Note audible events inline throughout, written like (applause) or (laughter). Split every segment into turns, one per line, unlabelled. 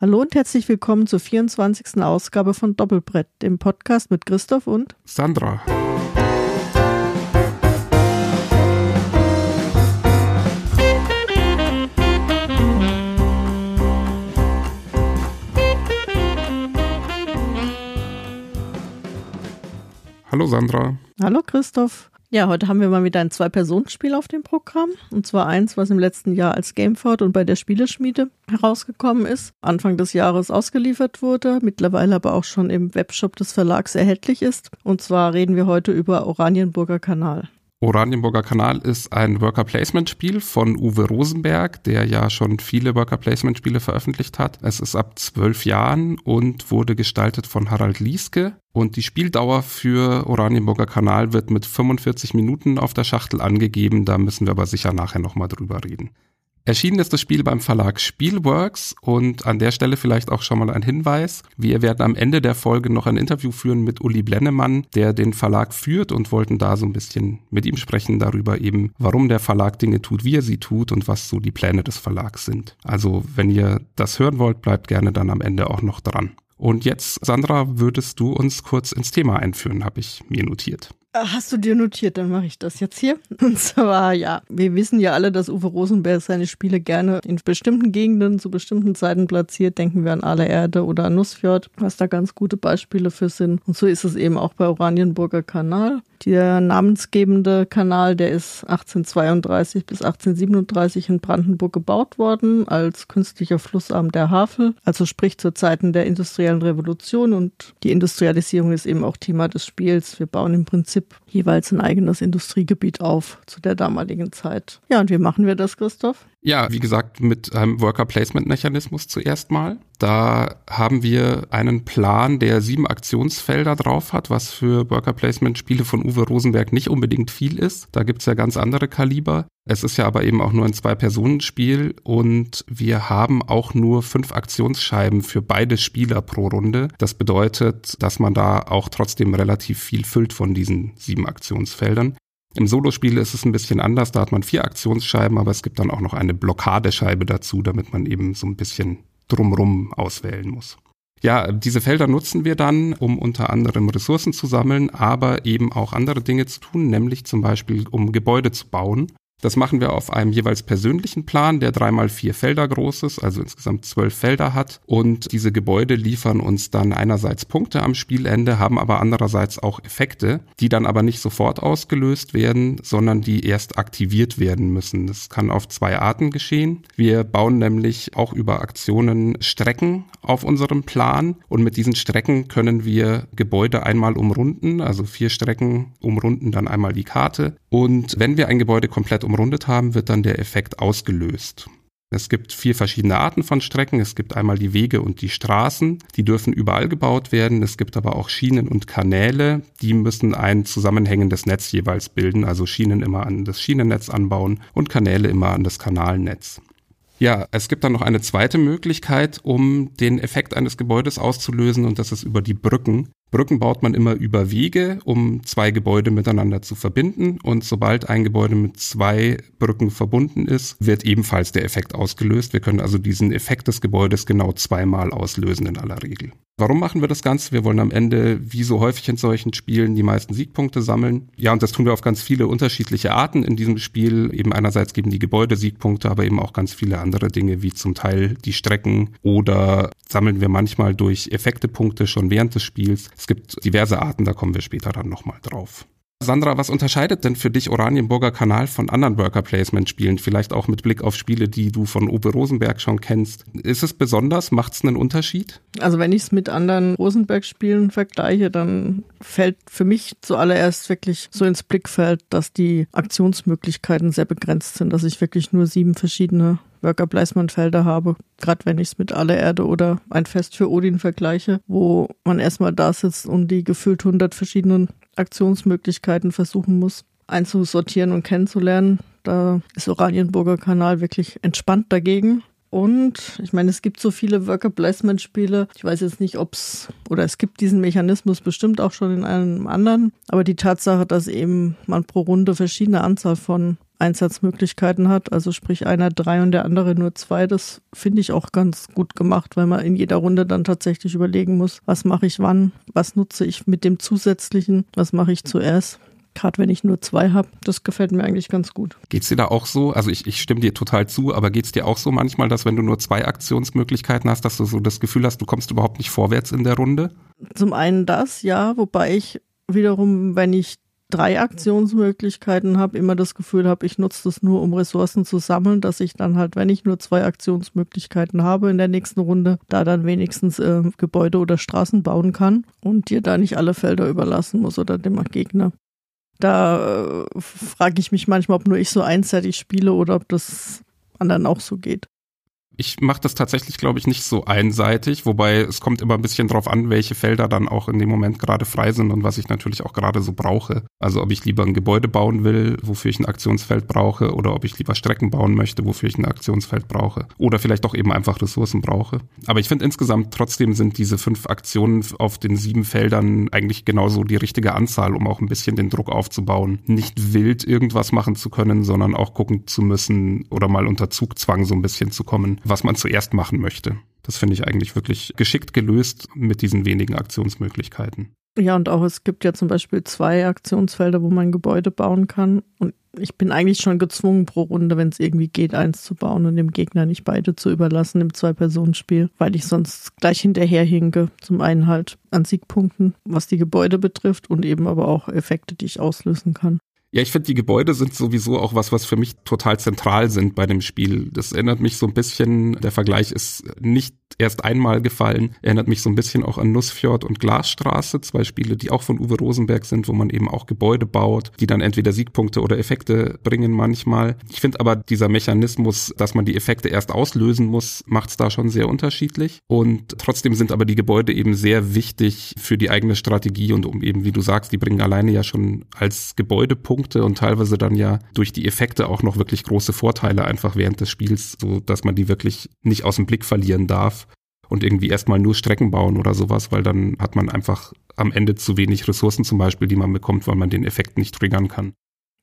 Hallo und herzlich willkommen zur 24. Ausgabe von Doppelbrett, dem Podcast mit Christoph und
Sandra. Hallo Sandra.
Hallo Christoph. Ja, heute haben wir mal wieder ein Zwei-Personen-Spiel auf dem Programm. Und zwar eins, was im letzten Jahr als Gameford und bei der Spieleschmiede herausgekommen ist. Anfang des Jahres ausgeliefert wurde, mittlerweile aber auch schon im Webshop des Verlags erhältlich ist. Und zwar reden wir heute über Oranienburger Kanal.
Oranienburger Kanal ist ein Worker Placement Spiel von Uwe Rosenberg, der ja schon viele Worker Placement Spiele veröffentlicht hat. Es ist ab zwölf Jahren und wurde gestaltet von Harald Lieske. Und die Spieldauer für Oranienburger Kanal wird mit 45 Minuten auf der Schachtel angegeben. Da müssen wir aber sicher nachher nochmal drüber reden. Erschienen ist das Spiel beim Verlag Spielworks und an der Stelle vielleicht auch schon mal ein Hinweis. Wir werden am Ende der Folge noch ein Interview führen mit Uli Blennemann, der den Verlag führt und wollten da so ein bisschen mit ihm sprechen darüber eben, warum der Verlag Dinge tut, wie er sie tut und was so die Pläne des Verlags sind. Also wenn ihr das hören wollt, bleibt gerne dann am Ende auch noch dran. Und jetzt, Sandra, würdest du uns kurz ins Thema einführen, habe ich mir notiert.
Äh, hast du dir notiert, dann mache ich das jetzt hier. (laughs) Und zwar, ja, wir wissen ja alle, dass Uwe Rosenberg seine Spiele gerne in bestimmten Gegenden zu bestimmten Zeiten platziert. Denken wir an Aale Erde oder an Nussfjord, was da ganz gute Beispiele für sind. Und so ist es eben auch bei Oranienburger Kanal. Der namensgebende Kanal, der ist 1832 bis 1837 in Brandenburg gebaut worden als künstlicher Flussarm der Havel, also sprich zu Zeiten der industriellen Revolution und die Industrialisierung ist eben auch Thema des Spiels. Wir bauen im Prinzip jeweils ein eigenes Industriegebiet auf zu der damaligen Zeit. Ja, und wie machen wir das, Christoph?
Ja, wie gesagt, mit einem Worker Placement Mechanismus zuerst mal. Da haben wir einen Plan, der sieben Aktionsfelder drauf hat, was für Worker Placement Spiele von Uwe Rosenberg nicht unbedingt viel ist. Da gibt's ja ganz andere Kaliber. Es ist ja aber eben auch nur ein Zwei-Personen-Spiel und wir haben auch nur fünf Aktionsscheiben für beide Spieler pro Runde. Das bedeutet, dass man da auch trotzdem relativ viel füllt von diesen sieben Aktionsfeldern. Im Solospiel ist es ein bisschen anders, da hat man vier Aktionsscheiben, aber es gibt dann auch noch eine Blockadescheibe dazu, damit man eben so ein bisschen drumrum auswählen muss. Ja, diese Felder nutzen wir dann, um unter anderem Ressourcen zu sammeln, aber eben auch andere Dinge zu tun, nämlich zum Beispiel um Gebäude zu bauen. Das machen wir auf einem jeweils persönlichen Plan, der dreimal vier Felder groß ist, also insgesamt zwölf Felder hat. Und diese Gebäude liefern uns dann einerseits Punkte am Spielende, haben aber andererseits auch Effekte, die dann aber nicht sofort ausgelöst werden, sondern die erst aktiviert werden müssen. Das kann auf zwei Arten geschehen. Wir bauen nämlich auch über Aktionen Strecken auf unserem Plan und mit diesen Strecken können wir Gebäude einmal umrunden, also vier Strecken umrunden dann einmal die Karte. Und wenn wir ein Gebäude komplett umrundet haben, wird dann der Effekt ausgelöst. Es gibt vier verschiedene Arten von Strecken. Es gibt einmal die Wege und die Straßen. Die dürfen überall gebaut werden. Es gibt aber auch Schienen und Kanäle. Die müssen ein zusammenhängendes Netz jeweils bilden. Also Schienen immer an das Schienennetz anbauen und Kanäle immer an das Kanalnetz. Ja, es gibt dann noch eine zweite Möglichkeit, um den Effekt eines Gebäudes auszulösen und das ist über die Brücken. Brücken baut man immer über Wege, um zwei Gebäude miteinander zu verbinden. Und sobald ein Gebäude mit zwei Brücken verbunden ist, wird ebenfalls der Effekt ausgelöst. Wir können also diesen Effekt des Gebäudes genau zweimal auslösen in aller Regel. Warum machen wir das Ganze? Wir wollen am Ende, wie so häufig in solchen Spielen, die meisten Siegpunkte sammeln. Ja, und das tun wir auf ganz viele unterschiedliche Arten in diesem Spiel. Eben einerseits geben die Gebäude Siegpunkte, aber eben auch ganz viele andere Dinge, wie zum Teil die Strecken oder sammeln wir manchmal durch Effektepunkte schon während des Spiels. Es gibt diverse Arten, da kommen wir später dann nochmal drauf. Sandra, was unterscheidet denn für dich Oranienburger Kanal von anderen Worker Placement Spielen? Vielleicht auch mit Blick auf Spiele, die du von Uwe Rosenberg schon kennst. Ist es besonders? Macht es einen Unterschied?
Also wenn ich es mit anderen Rosenberg Spielen vergleiche, dann fällt für mich zuallererst wirklich so ins Blickfeld, dass die Aktionsmöglichkeiten sehr begrenzt sind, dass ich wirklich nur sieben verschiedene Worker Placement Felder habe, gerade wenn ich es mit aller Erde oder ein Fest für Odin vergleiche, wo man erstmal da sitzt und die gefühlt 100 verschiedenen Aktionsmöglichkeiten versuchen muss, einzusortieren und kennenzulernen. Da ist Oranienburger Kanal wirklich entspannt dagegen. Und ich meine, es gibt so viele Worker Placement Spiele. Ich weiß jetzt nicht, ob es oder es gibt diesen Mechanismus bestimmt auch schon in einem anderen. Aber die Tatsache, dass eben man pro Runde verschiedene Anzahl von Einsatzmöglichkeiten hat. Also sprich einer drei und der andere nur zwei. Das finde ich auch ganz gut gemacht, weil man in jeder Runde dann tatsächlich überlegen muss, was mache ich wann, was nutze ich mit dem zusätzlichen, was mache ich zuerst. Gerade wenn ich nur zwei habe, das gefällt mir eigentlich ganz gut.
Geht's dir da auch so? Also ich, ich stimme dir total zu, aber geht's dir auch so manchmal, dass wenn du nur zwei Aktionsmöglichkeiten hast, dass du so das Gefühl hast, du kommst überhaupt nicht vorwärts in der Runde?
Zum einen das, ja, wobei ich wiederum, wenn ich drei Aktionsmöglichkeiten habe, immer das Gefühl habe, ich nutze das nur, um Ressourcen zu sammeln, dass ich dann halt, wenn ich nur zwei Aktionsmöglichkeiten habe in der nächsten Runde, da dann wenigstens äh, Gebäude oder Straßen bauen kann und dir da nicht alle Felder überlassen muss oder dem Gegner. Da äh, frage ich mich manchmal, ob nur ich so einseitig spiele oder ob das anderen auch so geht.
Ich mache das tatsächlich, glaube ich, nicht so einseitig, wobei es kommt immer ein bisschen drauf an, welche Felder dann auch in dem Moment gerade frei sind und was ich natürlich auch gerade so brauche. Also ob ich lieber ein Gebäude bauen will, wofür ich ein Aktionsfeld brauche, oder ob ich lieber Strecken bauen möchte, wofür ich ein Aktionsfeld brauche. Oder vielleicht auch eben einfach Ressourcen brauche. Aber ich finde insgesamt trotzdem sind diese fünf Aktionen auf den sieben Feldern eigentlich genauso die richtige Anzahl, um auch ein bisschen den Druck aufzubauen. Nicht wild irgendwas machen zu können, sondern auch gucken zu müssen oder mal unter Zugzwang so ein bisschen zu kommen was man zuerst machen möchte. Das finde ich eigentlich wirklich geschickt gelöst mit diesen wenigen Aktionsmöglichkeiten.
Ja, und auch es gibt ja zum Beispiel zwei Aktionsfelder, wo man Gebäude bauen kann. Und ich bin eigentlich schon gezwungen, pro Runde, wenn es irgendwie geht, eins zu bauen und dem Gegner nicht beide zu überlassen im Zwei-Personen-Spiel, weil ich sonst gleich hinterherhinke. Zum einen halt an Siegpunkten, was die Gebäude betrifft und eben aber auch Effekte, die ich auslösen kann.
Ja, ich finde, die Gebäude sind sowieso auch was, was für mich total zentral sind bei dem Spiel. Das erinnert mich so ein bisschen, der Vergleich ist nicht erst einmal gefallen, erinnert mich so ein bisschen auch an Nussfjord und Glasstraße, zwei Spiele, die auch von Uwe Rosenberg sind, wo man eben auch Gebäude baut, die dann entweder Siegpunkte oder Effekte bringen manchmal. Ich finde aber dieser Mechanismus, dass man die Effekte erst auslösen muss, macht es da schon sehr unterschiedlich. Und trotzdem sind aber die Gebäude eben sehr wichtig für die eigene Strategie und um eben, wie du sagst, die bringen alleine ja schon als Gebäudepunkt Punkte und teilweise dann ja durch die Effekte auch noch wirklich große Vorteile einfach während des Spiels, so dass man die wirklich nicht aus dem Blick verlieren darf und irgendwie erstmal nur Strecken bauen oder sowas, weil dann hat man einfach am Ende zu wenig Ressourcen zum Beispiel, die man bekommt, weil man den Effekt nicht triggern kann.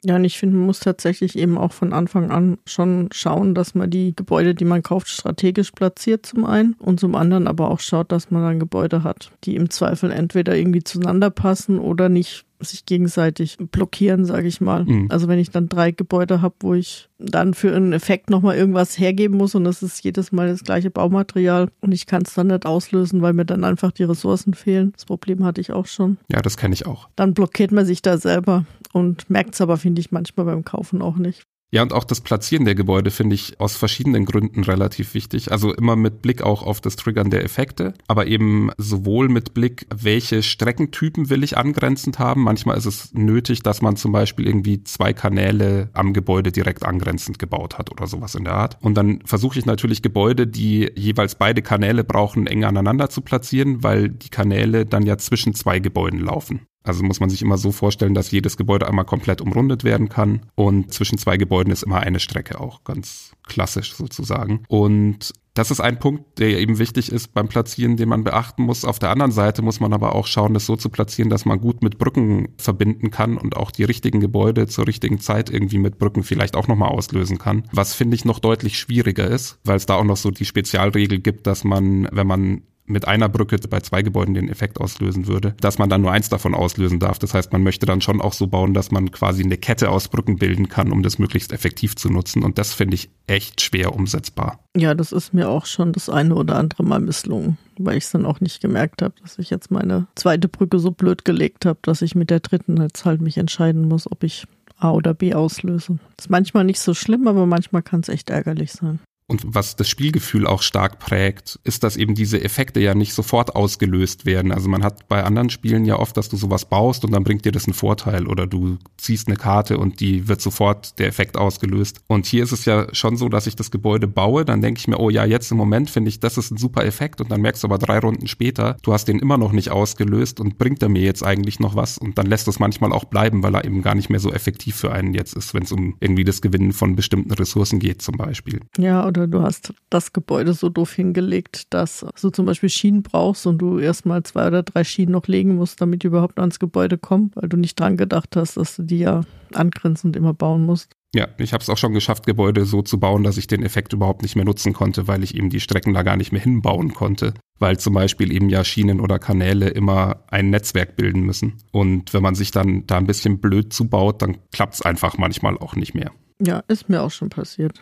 Ja, und ich finde, man muss tatsächlich eben auch von Anfang an schon schauen, dass man die Gebäude, die man kauft, strategisch platziert zum einen und zum anderen aber auch schaut, dass man dann Gebäude hat, die im Zweifel entweder irgendwie zueinander passen oder nicht sich gegenseitig blockieren, sage ich mal. Mhm. Also wenn ich dann drei Gebäude habe, wo ich dann für einen Effekt nochmal irgendwas hergeben muss und das ist jedes Mal das gleiche Baumaterial und ich kann es dann nicht auslösen, weil mir dann einfach die Ressourcen fehlen. Das Problem hatte ich auch schon.
Ja, das kenne ich auch.
Dann blockiert man sich da selber und merkt es aber, finde ich, manchmal beim Kaufen auch nicht.
Ja, und auch das Platzieren der Gebäude finde ich aus verschiedenen Gründen relativ wichtig. Also immer mit Blick auch auf das Triggern der Effekte, aber eben sowohl mit Blick, welche Streckentypen will ich angrenzend haben. Manchmal ist es nötig, dass man zum Beispiel irgendwie zwei Kanäle am Gebäude direkt angrenzend gebaut hat oder sowas in der Art. Und dann versuche ich natürlich Gebäude, die jeweils beide Kanäle brauchen, eng aneinander zu platzieren, weil die Kanäle dann ja zwischen zwei Gebäuden laufen. Also muss man sich immer so vorstellen, dass jedes Gebäude einmal komplett umrundet werden kann und zwischen zwei Gebäuden ist immer eine Strecke auch ganz klassisch sozusagen. Und das ist ein Punkt, der eben wichtig ist beim Platzieren, den man beachten muss. Auf der anderen Seite muss man aber auch schauen, das so zu platzieren, dass man gut mit Brücken verbinden kann und auch die richtigen Gebäude zur richtigen Zeit irgendwie mit Brücken vielleicht auch nochmal auslösen kann. Was finde ich noch deutlich schwieriger ist, weil es da auch noch so die Spezialregel gibt, dass man, wenn man mit einer Brücke bei zwei Gebäuden den Effekt auslösen würde, dass man dann nur eins davon auslösen darf. Das heißt, man möchte dann schon auch so bauen, dass man quasi eine Kette aus Brücken bilden kann, um das möglichst effektiv zu nutzen. Und das finde ich echt schwer umsetzbar.
Ja, das ist mir auch schon das eine oder andere Mal misslungen, weil ich es dann auch nicht gemerkt habe, dass ich jetzt meine zweite Brücke so blöd gelegt habe, dass ich mit der dritten jetzt halt mich entscheiden muss, ob ich A oder B auslöse. Ist manchmal nicht so schlimm, aber manchmal kann es echt ärgerlich sein.
Und was das Spielgefühl auch stark prägt, ist, dass eben diese Effekte ja nicht sofort ausgelöst werden. Also man hat bei anderen Spielen ja oft, dass du sowas baust und dann bringt dir das einen Vorteil oder du ziehst eine Karte und die wird sofort der Effekt ausgelöst. Und hier ist es ja schon so, dass ich das Gebäude baue, dann denke ich mir, oh ja, jetzt im Moment finde ich, das ist ein super Effekt und dann merkst du aber drei Runden später, du hast den immer noch nicht ausgelöst und bringt er mir jetzt eigentlich noch was und dann lässt es manchmal auch bleiben, weil er eben gar nicht mehr so effektiv für einen jetzt ist, wenn es um irgendwie das Gewinnen von bestimmten Ressourcen geht zum Beispiel.
Ja, oder du hast das Gebäude so doof hingelegt, dass du zum Beispiel Schienen brauchst und du erstmal zwei oder drei Schienen noch legen musst, damit die überhaupt ans Gebäude kommen, weil du nicht dran gedacht hast, dass du die ja angrenzend immer bauen musst.
Ja, ich habe es auch schon geschafft, Gebäude so zu bauen, dass ich den Effekt überhaupt nicht mehr nutzen konnte, weil ich eben die Strecken da gar nicht mehr hinbauen konnte. Weil zum Beispiel eben ja Schienen oder Kanäle immer ein Netzwerk bilden müssen. Und wenn man sich dann da ein bisschen blöd zubaut, dann klappt es einfach manchmal auch nicht mehr.
Ja, ist mir auch schon passiert.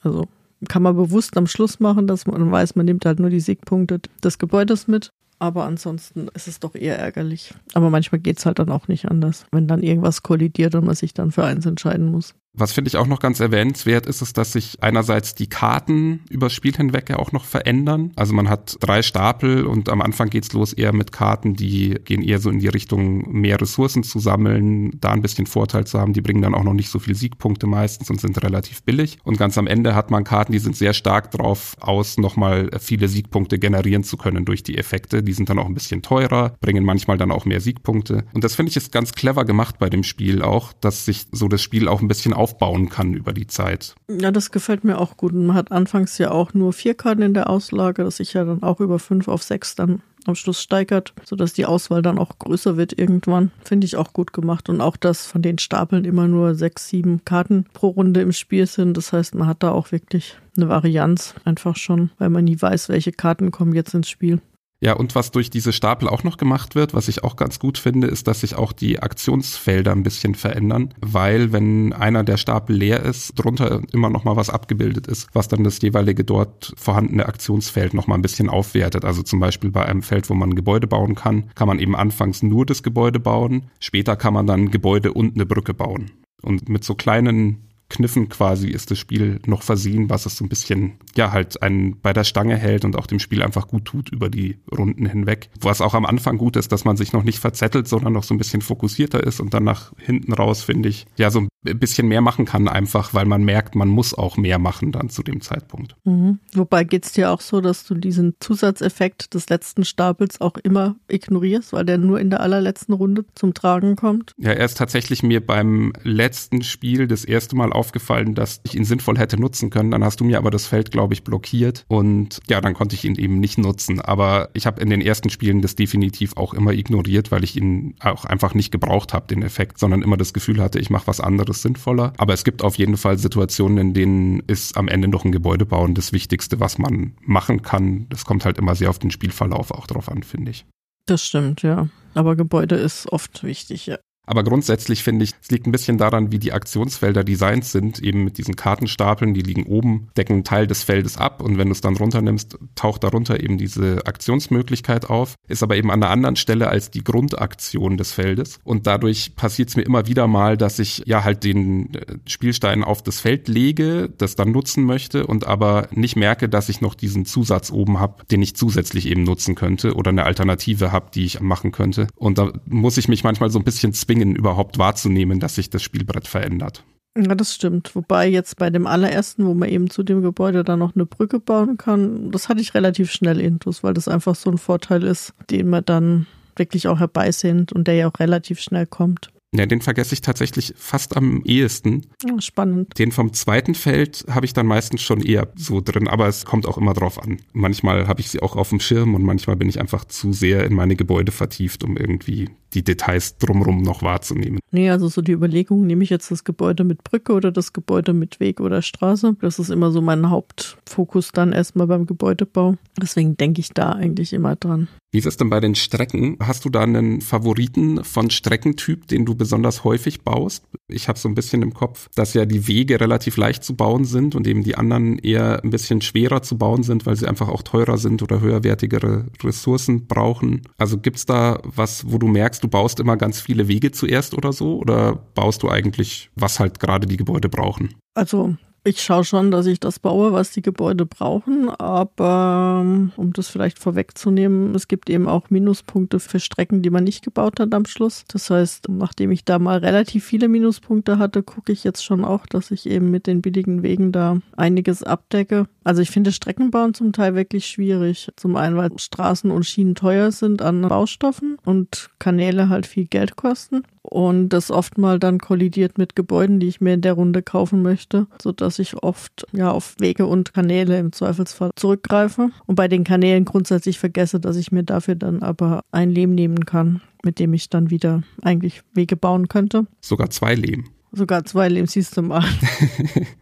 Also kann man bewusst am Schluss machen, dass man weiß, man nimmt halt nur die Siegpunkte des Gebäudes mit aber ansonsten ist es doch eher ärgerlich. Aber manchmal geht es halt dann auch nicht anders, wenn dann irgendwas kollidiert und man sich dann für eins entscheiden muss.
Was finde ich auch noch ganz erwähnenswert ist, ist, dass sich einerseits die Karten übers Spiel hinweg ja auch noch verändern. Also man hat drei Stapel und am Anfang geht's los eher mit Karten, die gehen eher so in die Richtung, mehr Ressourcen zu sammeln, da ein bisschen Vorteil zu haben. Die bringen dann auch noch nicht so viel Siegpunkte meistens und sind relativ billig. Und ganz am Ende hat man Karten, die sind sehr stark drauf aus, nochmal viele Siegpunkte generieren zu können durch die Effekte. Die sind dann auch ein bisschen teurer, bringen manchmal dann auch mehr Siegpunkte. Und das finde ich ist ganz clever gemacht bei dem Spiel auch, dass sich so das Spiel auch ein bisschen aufbauen kann über die Zeit.
Ja, das gefällt mir auch gut. Man hat anfangs ja auch nur vier Karten in der Auslage, das sich ja dann auch über fünf auf sechs dann am Schluss steigert, sodass die Auswahl dann auch größer wird irgendwann. Finde ich auch gut gemacht. Und auch, dass von den Stapeln immer nur sechs, sieben Karten pro Runde im Spiel sind. Das heißt, man hat da auch wirklich eine Varianz einfach schon, weil man nie weiß, welche Karten kommen jetzt ins Spiel.
Ja, und was durch diese Stapel auch noch gemacht wird, was ich auch ganz gut finde, ist, dass sich auch die Aktionsfelder ein bisschen verändern, weil wenn einer der Stapel leer ist, drunter immer noch mal was abgebildet ist, was dann das jeweilige dort vorhandene Aktionsfeld noch mal ein bisschen aufwertet. Also zum Beispiel bei einem Feld, wo man ein Gebäude bauen kann, kann man eben anfangs nur das Gebäude bauen, später kann man dann Gebäude und eine Brücke bauen. Und mit so kleinen Kniffen quasi ist das Spiel noch versehen, was es so ein bisschen, ja, halt einen bei der Stange hält und auch dem Spiel einfach gut tut über die Runden hinweg. Was auch am Anfang gut ist, dass man sich noch nicht verzettelt, sondern noch so ein bisschen fokussierter ist und dann nach hinten raus, finde ich, ja, so ein bisschen mehr machen kann einfach, weil man merkt, man muss auch mehr machen dann zu dem Zeitpunkt.
Mhm. Wobei geht's dir auch so, dass du diesen Zusatzeffekt des letzten Stapels auch immer ignorierst, weil der nur in der allerletzten Runde zum Tragen kommt?
Ja, er ist tatsächlich mir beim letzten Spiel das erste Mal aufgefallen, dass ich ihn sinnvoll hätte nutzen können. Dann hast du mir aber das Feld, glaube ich, blockiert und ja, dann konnte ich ihn eben nicht nutzen. Aber ich habe in den ersten Spielen das definitiv auch immer ignoriert, weil ich ihn auch einfach nicht gebraucht habe, den Effekt, sondern immer das Gefühl hatte, ich mache was anderes sinnvoller. Aber es gibt auf jeden Fall Situationen, in denen ist am Ende noch ein Gebäude bauen das Wichtigste, was man machen kann. Das kommt halt immer sehr auf den Spielverlauf auch drauf an, finde ich.
Das stimmt, ja. Aber Gebäude ist oft wichtig, ja.
Aber grundsätzlich finde ich, es liegt ein bisschen daran, wie die Aktionsfelder designt sind, eben mit diesen Kartenstapeln, die liegen oben, decken einen Teil des Feldes ab und wenn du es dann runternimmst, taucht darunter eben diese Aktionsmöglichkeit auf, ist aber eben an einer anderen Stelle als die Grundaktion des Feldes und dadurch passiert es mir immer wieder mal, dass ich ja halt den äh, Spielstein auf das Feld lege, das dann nutzen möchte und aber nicht merke, dass ich noch diesen Zusatz oben habe, den ich zusätzlich eben nutzen könnte oder eine Alternative habe, die ich machen könnte. Und da muss ich mich manchmal so ein bisschen zwingen, zwingen, überhaupt wahrzunehmen, dass sich das Spielbrett verändert.
Ja, das stimmt. Wobei jetzt bei dem allerersten, wo man eben zu dem Gebäude dann noch eine Brücke bauen kann, das hatte ich relativ schnell intus, weil das einfach so ein Vorteil ist, den man dann wirklich auch herbeisehnt und der ja auch relativ schnell kommt.
Ja, den vergesse ich tatsächlich fast am ehesten.
Spannend.
Den vom zweiten Feld habe ich dann meistens schon eher so drin, aber es kommt auch immer drauf an. Manchmal habe ich sie auch auf dem Schirm und manchmal bin ich einfach zu sehr in meine Gebäude vertieft, um irgendwie die Details drumherum noch wahrzunehmen.
Nee, also so die Überlegung, nehme ich jetzt das Gebäude mit Brücke oder das Gebäude mit Weg oder Straße? Das ist immer so mein Hauptfokus dann erstmal beim Gebäudebau. Deswegen denke ich da eigentlich immer dran.
Wie ist es denn bei den Strecken? Hast du da einen Favoriten von Streckentyp, den du besonders häufig baust? Ich habe so ein bisschen im Kopf, dass ja die Wege relativ leicht zu bauen sind und eben die anderen eher ein bisschen schwerer zu bauen sind, weil sie einfach auch teurer sind oder höherwertigere Ressourcen brauchen. Also gibt's da was, wo du merkst, du baust immer ganz viele Wege zuerst oder so? Oder baust du eigentlich, was halt gerade die Gebäude brauchen?
Also ich schaue schon, dass ich das baue, was die Gebäude brauchen, aber ähm, um das vielleicht vorwegzunehmen, es gibt eben auch Minuspunkte für Strecken, die man nicht gebaut hat am Schluss. Das heißt, nachdem ich da mal relativ viele Minuspunkte hatte, gucke ich jetzt schon auch, dass ich eben mit den billigen Wegen da einiges abdecke. Also ich finde Streckenbauen zum Teil wirklich schwierig. Zum einen, weil Straßen und Schienen teuer sind an Baustoffen und Kanäle halt viel Geld kosten und das oft mal dann kollidiert mit Gebäuden, die ich mir in der Runde kaufen möchte, sodass ich oft ja auf Wege und Kanäle im Zweifelsfall zurückgreife und bei den Kanälen grundsätzlich vergesse, dass ich mir dafür dann aber ein Lehm nehmen kann, mit dem ich dann wieder eigentlich Wege bauen könnte.
Sogar zwei Lehm.
Sogar zwei Leben siehst du mal. (laughs)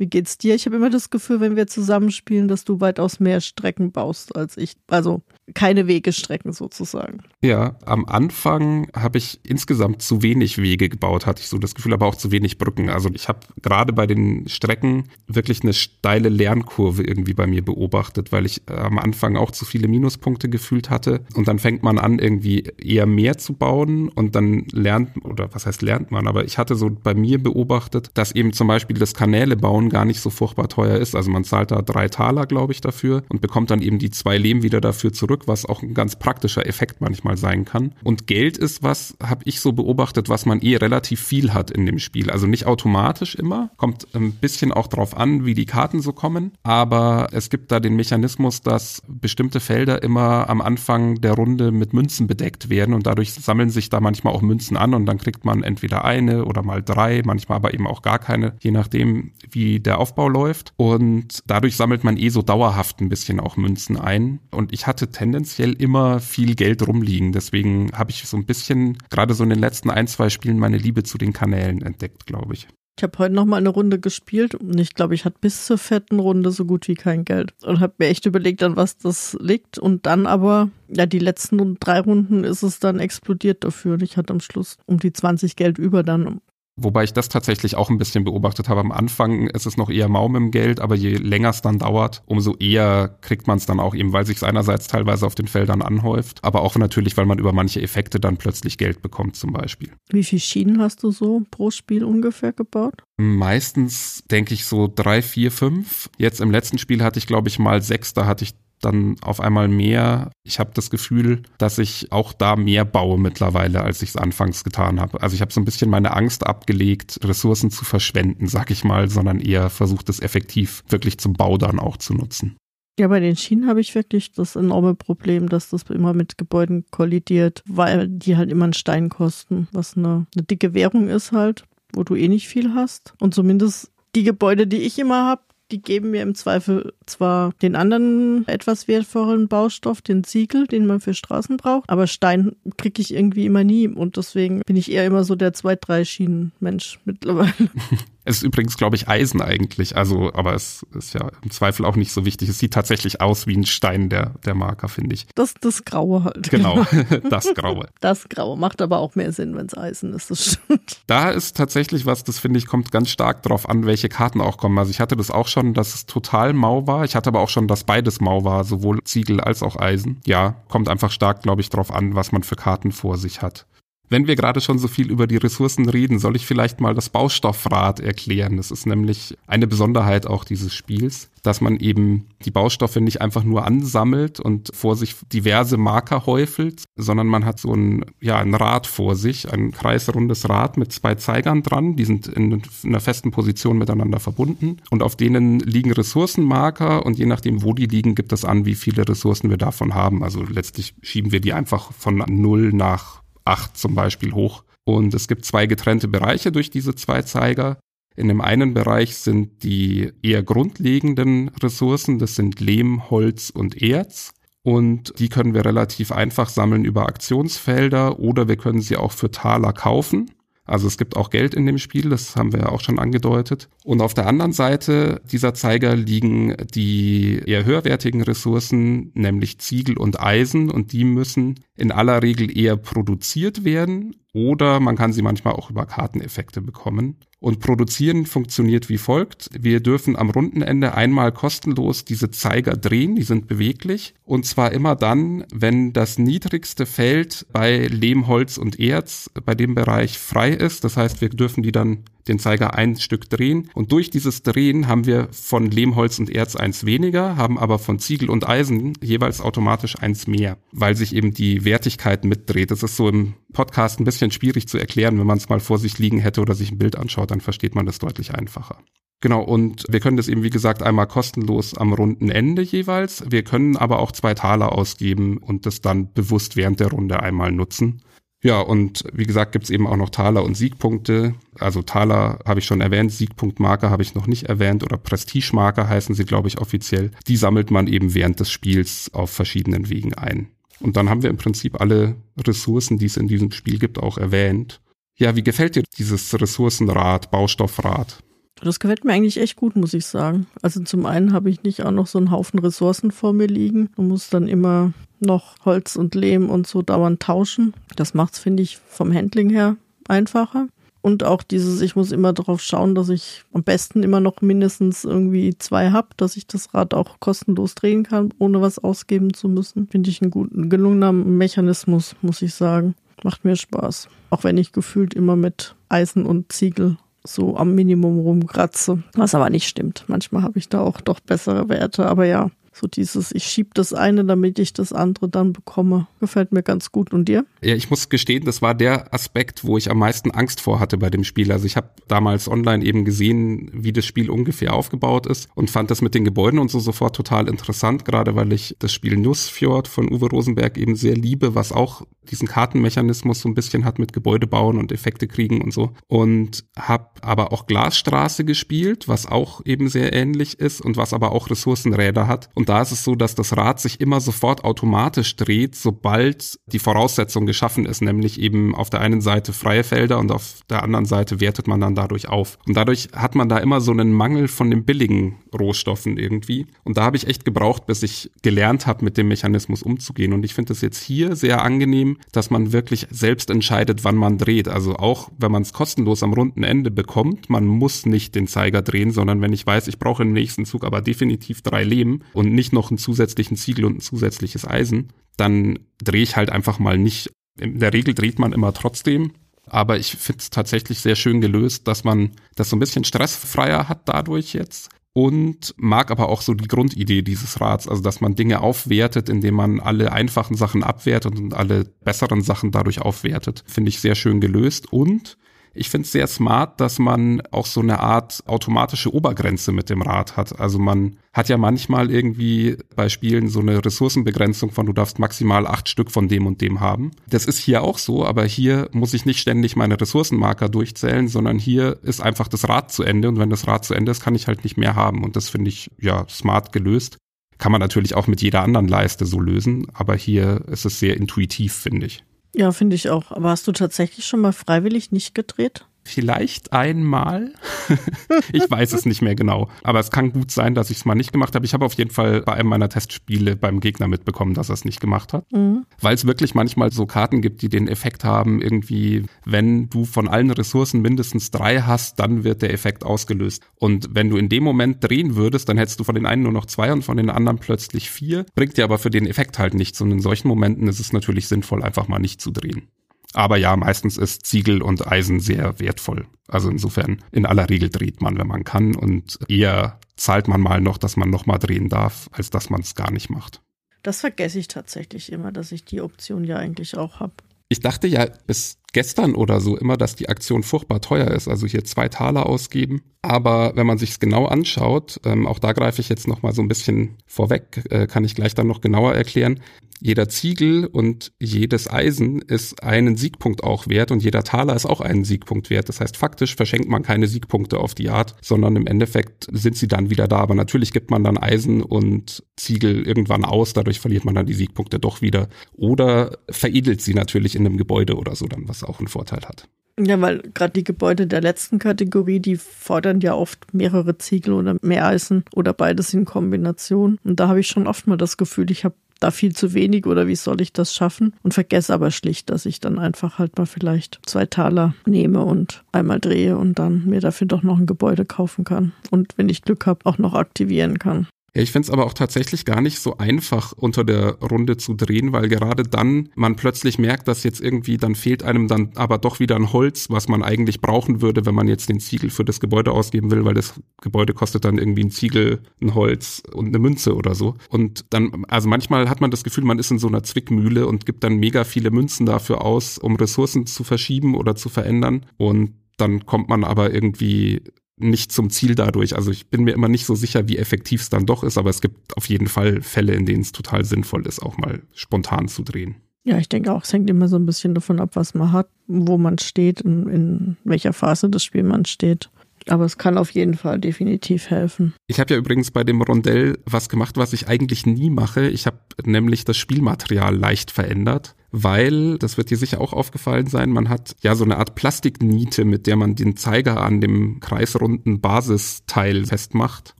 Wie geht's dir? Ich habe immer das Gefühl, wenn wir zusammenspielen, dass du weitaus mehr Strecken baust als ich. Also keine Wegestrecken sozusagen.
Ja, am Anfang habe ich insgesamt zu wenig Wege gebaut, hatte ich so das Gefühl, aber auch zu wenig Brücken. Also ich habe gerade bei den Strecken wirklich eine steile Lernkurve irgendwie bei mir beobachtet, weil ich am Anfang auch zu viele Minuspunkte gefühlt hatte. Und dann fängt man an, irgendwie eher mehr zu bauen und dann lernt, oder was heißt lernt man, aber ich hatte so bei mir beobachtet, dass eben zum Beispiel das Kanäle bauen gar nicht so furchtbar teuer ist. Also man zahlt da drei Taler, glaube ich, dafür und bekommt dann eben die zwei Lehm wieder dafür zurück, was auch ein ganz praktischer Effekt manchmal sein kann. Und Geld ist was, habe ich so beobachtet, was man eh relativ viel hat in dem Spiel. Also nicht automatisch immer, kommt ein bisschen auch drauf an, wie die Karten so kommen. Aber es gibt da den Mechanismus, dass bestimmte Felder immer am Anfang der Runde mit Münzen bedeckt werden und dadurch sammeln sich da manchmal auch Münzen an und dann kriegt man entweder eine oder mal drei, manchmal aber eben auch gar keine, je nachdem, wie der Aufbau läuft. Und dadurch sammelt man eh so dauerhaft ein bisschen auch Münzen ein. Und ich hatte tendenziell immer viel Geld rumliegen. Deswegen habe ich so ein bisschen, gerade so in den letzten ein, zwei Spielen, meine Liebe zu den Kanälen entdeckt, glaube ich.
Ich habe heute noch mal eine Runde gespielt und ich glaube, ich hatte bis zur vierten Runde so gut wie kein Geld und habe mir echt überlegt, an was das liegt. Und dann aber, ja, die letzten drei Runden ist es dann explodiert dafür und ich hatte am Schluss um die 20 Geld über dann
Wobei ich das tatsächlich auch ein bisschen beobachtet habe. Am Anfang ist es noch eher Maum im Geld, aber je länger es dann dauert, umso eher kriegt man es dann auch eben, weil sich einerseits teilweise auf den Feldern anhäuft, aber auch natürlich, weil man über manche Effekte dann plötzlich Geld bekommt zum Beispiel.
Wie viele Schienen hast du so pro Spiel ungefähr gebaut?
Meistens denke ich so drei, vier, fünf. Jetzt im letzten Spiel hatte ich, glaube ich, mal sechs. Da hatte ich dann auf einmal mehr. Ich habe das Gefühl, dass ich auch da mehr baue mittlerweile, als ich es anfangs getan habe. Also ich habe so ein bisschen meine Angst abgelegt, Ressourcen zu verschwenden, sag ich mal, sondern eher versucht es effektiv wirklich zum Bau dann auch zu nutzen.
Ja, bei den Schienen habe ich wirklich das enorme Problem, dass das immer mit Gebäuden kollidiert, weil die halt immer einen Stein kosten, was eine, eine dicke Währung ist halt, wo du eh nicht viel hast. Und zumindest die Gebäude, die ich immer habe, die geben mir im Zweifel zwar den anderen etwas wertvollen Baustoff, den Ziegel, den man für Straßen braucht, aber Stein kriege ich irgendwie immer nie und deswegen bin ich eher immer so der zwei, drei Schienen Mensch mittlerweile. (laughs)
Es ist übrigens, glaube ich, Eisen eigentlich. Also, aber es ist ja im Zweifel auch nicht so wichtig. Es sieht tatsächlich aus wie ein Stein, der, der Marker, finde ich.
Das, das Graue halt.
Genau, (laughs) das Graue.
Das Graue macht aber auch mehr Sinn, wenn es Eisen ist, das stimmt.
Da ist tatsächlich was, das finde ich, kommt ganz stark drauf an, welche Karten auch kommen. Also ich hatte das auch schon, dass es total mau war. Ich hatte aber auch schon, dass beides mau war, sowohl Ziegel als auch Eisen. Ja, kommt einfach stark, glaube ich, drauf an, was man für Karten vor sich hat. Wenn wir gerade schon so viel über die Ressourcen reden, soll ich vielleicht mal das Baustoffrad erklären. Das ist nämlich eine Besonderheit auch dieses Spiels, dass man eben die Baustoffe nicht einfach nur ansammelt und vor sich diverse Marker häufelt, sondern man hat so ein, ja, ein Rad vor sich, ein kreisrundes Rad mit zwei Zeigern dran. Die sind in einer festen Position miteinander verbunden und auf denen liegen Ressourcenmarker und je nachdem, wo die liegen, gibt es an, wie viele Ressourcen wir davon haben. Also letztlich schieben wir die einfach von null nach 8 zum Beispiel hoch. Und es gibt zwei getrennte Bereiche durch diese zwei Zeiger. In dem einen Bereich sind die eher grundlegenden Ressourcen, das sind Lehm, Holz und Erz. Und die können wir relativ einfach sammeln über Aktionsfelder oder wir können sie auch für Taler kaufen. Also es gibt auch Geld in dem Spiel, das haben wir ja auch schon angedeutet. Und auf der anderen Seite dieser Zeiger liegen die eher höherwertigen Ressourcen, nämlich Ziegel und Eisen, und die müssen in aller Regel eher produziert werden oder man kann sie manchmal auch über Karteneffekte bekommen. Und produzieren funktioniert wie folgt. Wir dürfen am Rundenende einmal kostenlos diese Zeiger drehen, die sind beweglich. Und zwar immer dann, wenn das niedrigste Feld bei Lehm, Holz und Erz bei dem Bereich frei ist. Das heißt, wir dürfen die dann den Zeiger ein Stück drehen. Und durch dieses Drehen haben wir von Lehmholz und Erz eins weniger, haben aber von Ziegel und Eisen jeweils automatisch eins mehr, weil sich eben die Wertigkeit mitdreht. Das ist so im Podcast ein bisschen schwierig zu erklären. Wenn man es mal vor sich liegen hätte oder sich ein Bild anschaut, dann versteht man das deutlich einfacher. Genau, und wir können das eben, wie gesagt, einmal kostenlos am runden Ende jeweils. Wir können aber auch zwei Taler ausgeben und das dann bewusst während der Runde einmal nutzen. Ja, und wie gesagt, gibt's eben auch noch Taler und Siegpunkte. Also Taler habe ich schon erwähnt, Siegpunktmarker habe ich noch nicht erwähnt oder Prestigemarker heißen sie, glaube ich, offiziell. Die sammelt man eben während des Spiels auf verschiedenen Wegen ein. Und dann haben wir im Prinzip alle Ressourcen, die es in diesem Spiel gibt, auch erwähnt. Ja, wie gefällt dir dieses Ressourcenrad, Baustoffrad?
Das gefällt mir eigentlich echt gut, muss ich sagen. Also zum einen habe ich nicht auch noch so einen Haufen Ressourcen vor mir liegen und muss dann immer noch Holz und Lehm und so dauernd tauschen. Das macht es, finde ich, vom Handling her einfacher. Und auch dieses, ich muss immer darauf schauen, dass ich am besten immer noch mindestens irgendwie zwei habe, dass ich das Rad auch kostenlos drehen kann, ohne was ausgeben zu müssen. Finde ich einen guten, gelungener Mechanismus, muss ich sagen. Macht mir Spaß. Auch wenn ich gefühlt immer mit Eisen und Ziegel so am Minimum rumkratze. Was aber nicht stimmt. Manchmal habe ich da auch doch bessere Werte. Aber ja, so dieses, ich schieb das eine, damit ich das andere dann bekomme. Gefällt mir ganz gut. Und dir?
Ja, ich muss gestehen, das war der Aspekt, wo ich am meisten Angst vor hatte bei dem Spiel. Also ich habe damals online eben gesehen, wie das Spiel ungefähr aufgebaut ist und fand das mit den Gebäuden und so sofort total interessant, gerade weil ich das Spiel Nussfjord von Uwe Rosenberg eben sehr liebe, was auch diesen Kartenmechanismus so ein bisschen hat mit Gebäude bauen und Effekte kriegen und so. Und habe aber auch Glasstraße gespielt, was auch eben sehr ähnlich ist und was aber auch Ressourcenräder hat. Und da ist es so, dass das Rad sich immer sofort automatisch dreht, sobald die Voraussetzung geschaffen ist, nämlich eben auf der einen Seite freie Felder und auf der anderen Seite wertet man dann dadurch auf. Und dadurch hat man da immer so einen Mangel von den billigen Rohstoffen irgendwie. Und da habe ich echt gebraucht, bis ich gelernt habe, mit dem Mechanismus umzugehen. Und ich finde es jetzt hier sehr angenehm, dass man wirklich selbst entscheidet, wann man dreht. Also auch wenn man es kostenlos am runden Ende bekommt, man muss nicht den Zeiger drehen, sondern wenn ich weiß, ich brauche im nächsten Zug aber definitiv drei Lehm und nicht noch einen zusätzlichen Ziegel und ein zusätzliches Eisen, dann drehe ich halt einfach mal nicht. In der Regel dreht man immer trotzdem. Aber ich finde es tatsächlich sehr schön gelöst, dass man das so ein bisschen stressfreier hat dadurch jetzt und mag aber auch so die Grundidee dieses Rats, also dass man Dinge aufwertet, indem man alle einfachen Sachen abwertet und alle besseren Sachen dadurch aufwertet. Finde ich sehr schön gelöst und ich finde es sehr smart, dass man auch so eine Art automatische Obergrenze mit dem Rad hat. Also man hat ja manchmal irgendwie bei Spielen so eine Ressourcenbegrenzung von du darfst maximal acht Stück von dem und dem haben. Das ist hier auch so, aber hier muss ich nicht ständig meine Ressourcenmarker durchzählen, sondern hier ist einfach das Rad zu Ende und wenn das Rad zu Ende ist, kann ich halt nicht mehr haben und das finde ich ja smart gelöst. Kann man natürlich auch mit jeder anderen Leiste so lösen, aber hier ist es sehr intuitiv, finde ich.
Ja, finde ich auch. Aber hast du tatsächlich schon mal freiwillig nicht gedreht?
Vielleicht einmal. (laughs) ich weiß es nicht mehr genau. Aber es kann gut sein, dass ich es mal nicht gemacht habe. Ich habe auf jeden Fall bei einem meiner Testspiele beim Gegner mitbekommen, dass er es nicht gemacht hat. Mhm. Weil es wirklich manchmal so Karten gibt, die den Effekt haben, irgendwie, wenn du von allen Ressourcen mindestens drei hast, dann wird der Effekt ausgelöst. Und wenn du in dem Moment drehen würdest, dann hättest du von den einen nur noch zwei und von den anderen plötzlich vier. Bringt dir aber für den Effekt halt nichts. Und in solchen Momenten ist es natürlich sinnvoll, einfach mal nicht zu drehen. Aber ja, meistens ist Ziegel und Eisen sehr wertvoll. Also insofern, in aller Regel dreht man, wenn man kann und eher zahlt man mal noch, dass man nochmal drehen darf, als dass man es gar nicht macht.
Das vergesse ich tatsächlich immer, dass ich die Option ja eigentlich auch habe.
Ich dachte ja bis gestern oder so immer, dass die Aktion furchtbar teuer ist, also hier zwei Taler ausgeben. Aber wenn man sich es genau anschaut, ähm, auch da greife ich jetzt noch mal so ein bisschen vorweg, äh, kann ich gleich dann noch genauer erklären. Jeder Ziegel und jedes Eisen ist einen Siegpunkt auch wert und jeder Taler ist auch einen Siegpunkt wert. Das heißt, faktisch verschenkt man keine Siegpunkte auf die Art, sondern im Endeffekt sind sie dann wieder da. Aber natürlich gibt man dann Eisen und Ziegel irgendwann aus, dadurch verliert man dann die Siegpunkte doch wieder. Oder veredelt sie natürlich in einem Gebäude oder so dann, was auch einen Vorteil hat.
Ja, weil gerade die Gebäude der letzten Kategorie, die fordern ja oft mehrere Ziegel oder mehr Eisen oder beides in Kombination. Und da habe ich schon oft mal das Gefühl, ich habe da viel zu wenig oder wie soll ich das schaffen? Und vergesse aber schlicht, dass ich dann einfach halt mal vielleicht zwei Taler nehme und einmal drehe und dann mir dafür doch noch ein Gebäude kaufen kann. Und wenn ich Glück habe, auch noch aktivieren kann.
Ich finde es aber auch tatsächlich gar nicht so einfach unter der Runde zu drehen, weil gerade dann man plötzlich merkt, dass jetzt irgendwie dann fehlt einem dann aber doch wieder ein Holz, was man eigentlich brauchen würde, wenn man jetzt den Ziegel für das Gebäude ausgeben will, weil das Gebäude kostet dann irgendwie ein Ziegel, ein Holz und eine Münze oder so. Und dann, also manchmal hat man das Gefühl, man ist in so einer Zwickmühle und gibt dann mega viele Münzen dafür aus, um Ressourcen zu verschieben oder zu verändern. Und dann kommt man aber irgendwie nicht zum Ziel dadurch. Also ich bin mir immer nicht so sicher, wie effektiv es dann doch ist, aber es gibt auf jeden Fall Fälle, in denen es total sinnvoll ist, auch mal spontan zu drehen.
Ja, ich denke auch, es hängt immer so ein bisschen davon ab, was man hat, wo man steht, in, in welcher Phase des Spiels man steht. Aber es kann auf jeden Fall definitiv helfen.
Ich habe ja übrigens bei dem Rondell was gemacht, was ich eigentlich nie mache. Ich habe nämlich das Spielmaterial leicht verändert. Weil, das wird dir sicher auch aufgefallen sein, man hat ja so eine Art Plastikniete, mit der man den Zeiger an dem kreisrunden Basisteil festmacht.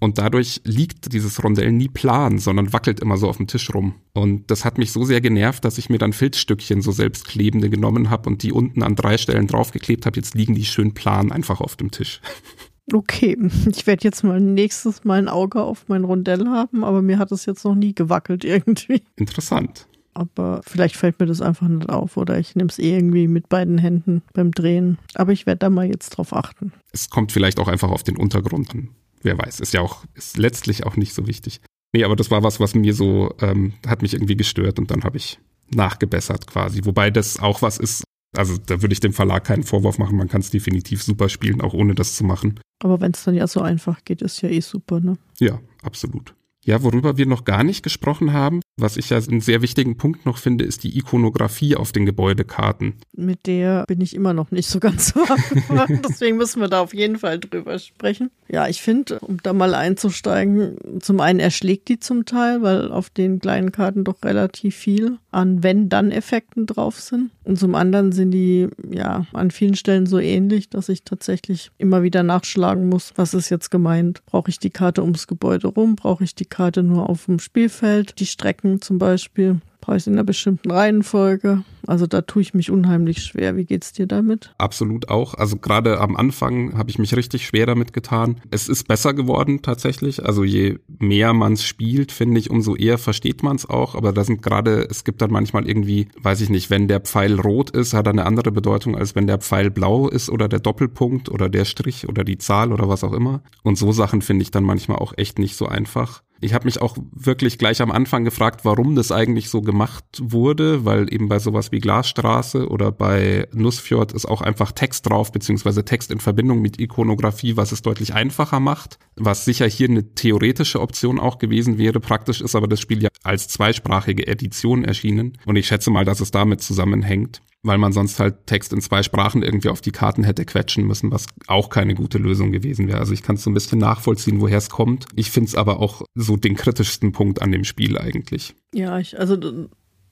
Und dadurch liegt dieses Rondell nie plan, sondern wackelt immer so auf dem Tisch rum. Und das hat mich so sehr genervt, dass ich mir dann Filzstückchen, so selbstklebende genommen habe und die unten an drei Stellen draufgeklebt habe. Jetzt liegen die schön plan einfach auf dem Tisch. (laughs)
Okay, (laughs) ich werde jetzt mal nächstes Mal ein Auge auf mein Rondell haben, aber mir hat es jetzt noch nie gewackelt irgendwie.
Interessant.
Aber vielleicht fällt mir das einfach nicht auf oder ich nehme es eh irgendwie mit beiden Händen beim Drehen. Aber ich werde da mal jetzt drauf achten.
Es kommt vielleicht auch einfach auf den Untergrund an. Wer weiß, ist ja auch, ist letztlich auch nicht so wichtig. Nee, aber das war was, was mir so, ähm, hat mich irgendwie gestört und dann habe ich nachgebessert quasi. Wobei das auch was ist, also da würde ich dem Verlag keinen Vorwurf machen, man kann es definitiv super spielen, auch ohne das zu machen.
Aber wenn es dann ja so einfach geht, ist ja eh super, ne?
Ja, absolut. Ja, worüber wir noch gar nicht gesprochen haben, was ich ja einen sehr wichtigen Punkt noch finde, ist die Ikonografie auf den Gebäudekarten.
Mit der bin ich immer noch nicht so ganz (laughs) warm. Deswegen müssen wir da auf jeden Fall drüber sprechen. Ja, ich finde, um da mal einzusteigen, zum einen erschlägt die zum Teil, weil auf den kleinen Karten doch relativ viel an Wenn-Dann-Effekten drauf sind. Und zum anderen sind die ja an vielen Stellen so ähnlich, dass ich tatsächlich immer wieder nachschlagen muss, was ist jetzt gemeint. Brauche ich die Karte ums Gebäude rum? Brauche ich die Karte nur auf dem Spielfeld? Die Strecken zum Beispiel brauche ich in einer bestimmten Reihenfolge. Also da tue ich mich unheimlich schwer. Wie geht's dir damit?
Absolut auch. Also gerade am Anfang habe ich mich richtig schwer damit getan. Es ist besser geworden tatsächlich. Also je mehr man es spielt, finde ich, umso eher versteht man es auch. Aber da sind gerade, es gibt dann manchmal irgendwie, weiß ich nicht, wenn der Pfeil rot ist, hat er eine andere Bedeutung, als wenn der Pfeil blau ist oder der Doppelpunkt oder der Strich oder die Zahl oder was auch immer. Und so Sachen finde ich dann manchmal auch echt nicht so einfach. Ich habe mich auch wirklich gleich am Anfang gefragt, warum das eigentlich so gemacht wurde, weil eben bei sowas wie Glasstraße oder bei Nussfjord ist auch einfach Text drauf, beziehungsweise Text in Verbindung mit Ikonografie, was es deutlich einfacher macht, was sicher hier eine theoretische Option auch gewesen wäre. Praktisch ist aber das Spiel ja als zweisprachige Edition erschienen und ich schätze mal, dass es damit zusammenhängt weil man sonst halt Text in zwei Sprachen irgendwie auf die Karten hätte quetschen müssen, was auch keine gute Lösung gewesen wäre. Also ich kann es so ein bisschen nachvollziehen, woher es kommt. Ich finde es aber auch so den kritischsten Punkt an dem Spiel eigentlich.
Ja, ich, also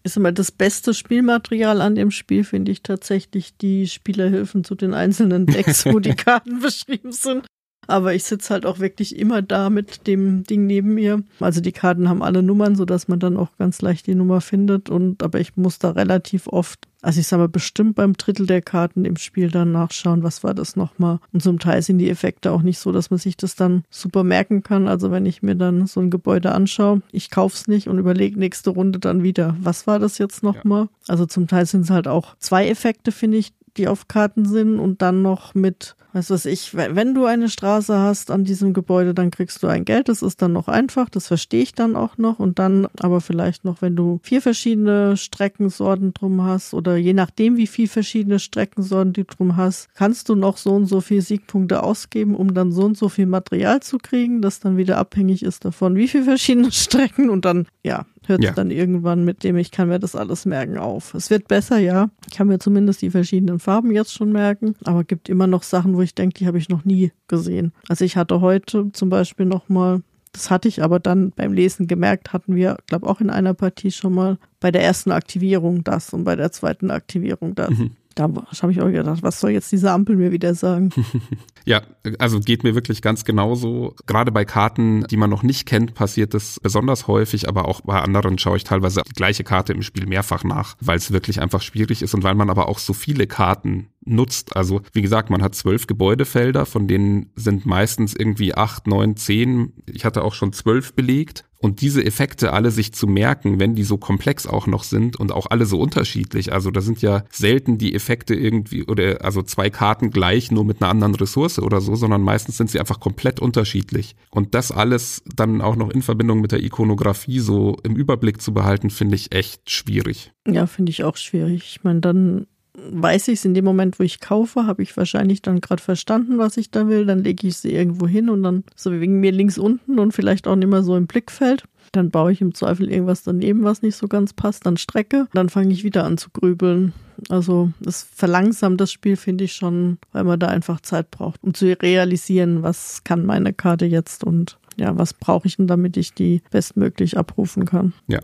ist immer das beste Spielmaterial an dem Spiel, finde ich tatsächlich die Spielerhilfen zu den einzelnen Decks, wo die (laughs) Karten beschrieben sind. Aber ich sitze halt auch wirklich immer da mit dem Ding neben mir. Also die Karten haben alle Nummern, sodass man dann auch ganz leicht die Nummer findet. Und aber ich muss da relativ oft, also ich sage mal, bestimmt beim Drittel der Karten im Spiel dann nachschauen, was war das nochmal. Und zum Teil sind die Effekte auch nicht so, dass man sich das dann super merken kann. Also wenn ich mir dann so ein Gebäude anschaue, ich kauf's nicht und überlege nächste Runde dann wieder, was war das jetzt nochmal? Ja. Also zum Teil sind es halt auch zwei Effekte, finde ich, die auf Karten sind und dann noch mit, was ich, wenn du eine Straße hast an diesem Gebäude, dann kriegst du ein Geld, das ist dann noch einfach, das verstehe ich dann auch noch. Und dann aber vielleicht noch, wenn du vier verschiedene Streckensorten drum hast oder je nachdem, wie viel verschiedene Streckensorten du drum hast, kannst du noch so und so viel Siegpunkte ausgeben, um dann so und so viel Material zu kriegen, das dann wieder abhängig ist davon, wie viele verschiedene (laughs) Strecken und dann, ja, hört ja. dann irgendwann mit dem, ich kann mir das alles merken, auf. Es wird besser, ja. Ich kann mir zumindest die verschiedenen Farben jetzt schon merken, aber gibt immer noch Sachen, wo ich denke, die habe ich noch nie gesehen. Also ich hatte heute zum Beispiel nochmal das hatte ich aber dann beim Lesen gemerkt, hatten wir, glaube auch in einer Partie schon mal bei der ersten Aktivierung das und bei der zweiten Aktivierung das. Mhm. Da habe ich auch gedacht, was soll jetzt diese Ampel mir wieder sagen? (laughs)
ja, also geht mir wirklich ganz genauso. Gerade bei Karten, die man noch nicht kennt, passiert das besonders häufig, aber auch bei anderen schaue ich teilweise die gleiche Karte im Spiel mehrfach nach, weil es wirklich einfach schwierig ist und weil man aber auch so viele Karten nutzt. Also wie gesagt, man hat zwölf Gebäudefelder, von denen sind meistens irgendwie acht, neun, zehn. Ich hatte auch schon zwölf belegt. Und diese Effekte alle sich zu merken, wenn die so komplex auch noch sind und auch alle so unterschiedlich. Also da sind ja selten die Effekte irgendwie oder also zwei Karten gleich, nur mit einer anderen Ressource oder so, sondern meistens sind sie einfach komplett unterschiedlich. Und das alles dann auch noch in Verbindung mit der Ikonografie so im Überblick zu behalten, finde ich echt schwierig.
Ja, finde ich auch schwierig. Ich meine, dann weiß ich es in dem Moment, wo ich kaufe, habe ich wahrscheinlich dann gerade verstanden, was ich da will. Dann lege ich sie irgendwo hin und dann so wegen mir links unten und vielleicht auch nicht mehr so im Blickfeld. Dann baue ich im Zweifel irgendwas daneben, was nicht so ganz passt, dann strecke. Dann fange ich wieder an zu grübeln. Also das verlangsamt das Spiel, finde ich schon, weil man da einfach Zeit braucht, um zu realisieren, was kann meine Karte jetzt und ja, was brauche ich denn, damit ich die bestmöglich abrufen kann.
Ja,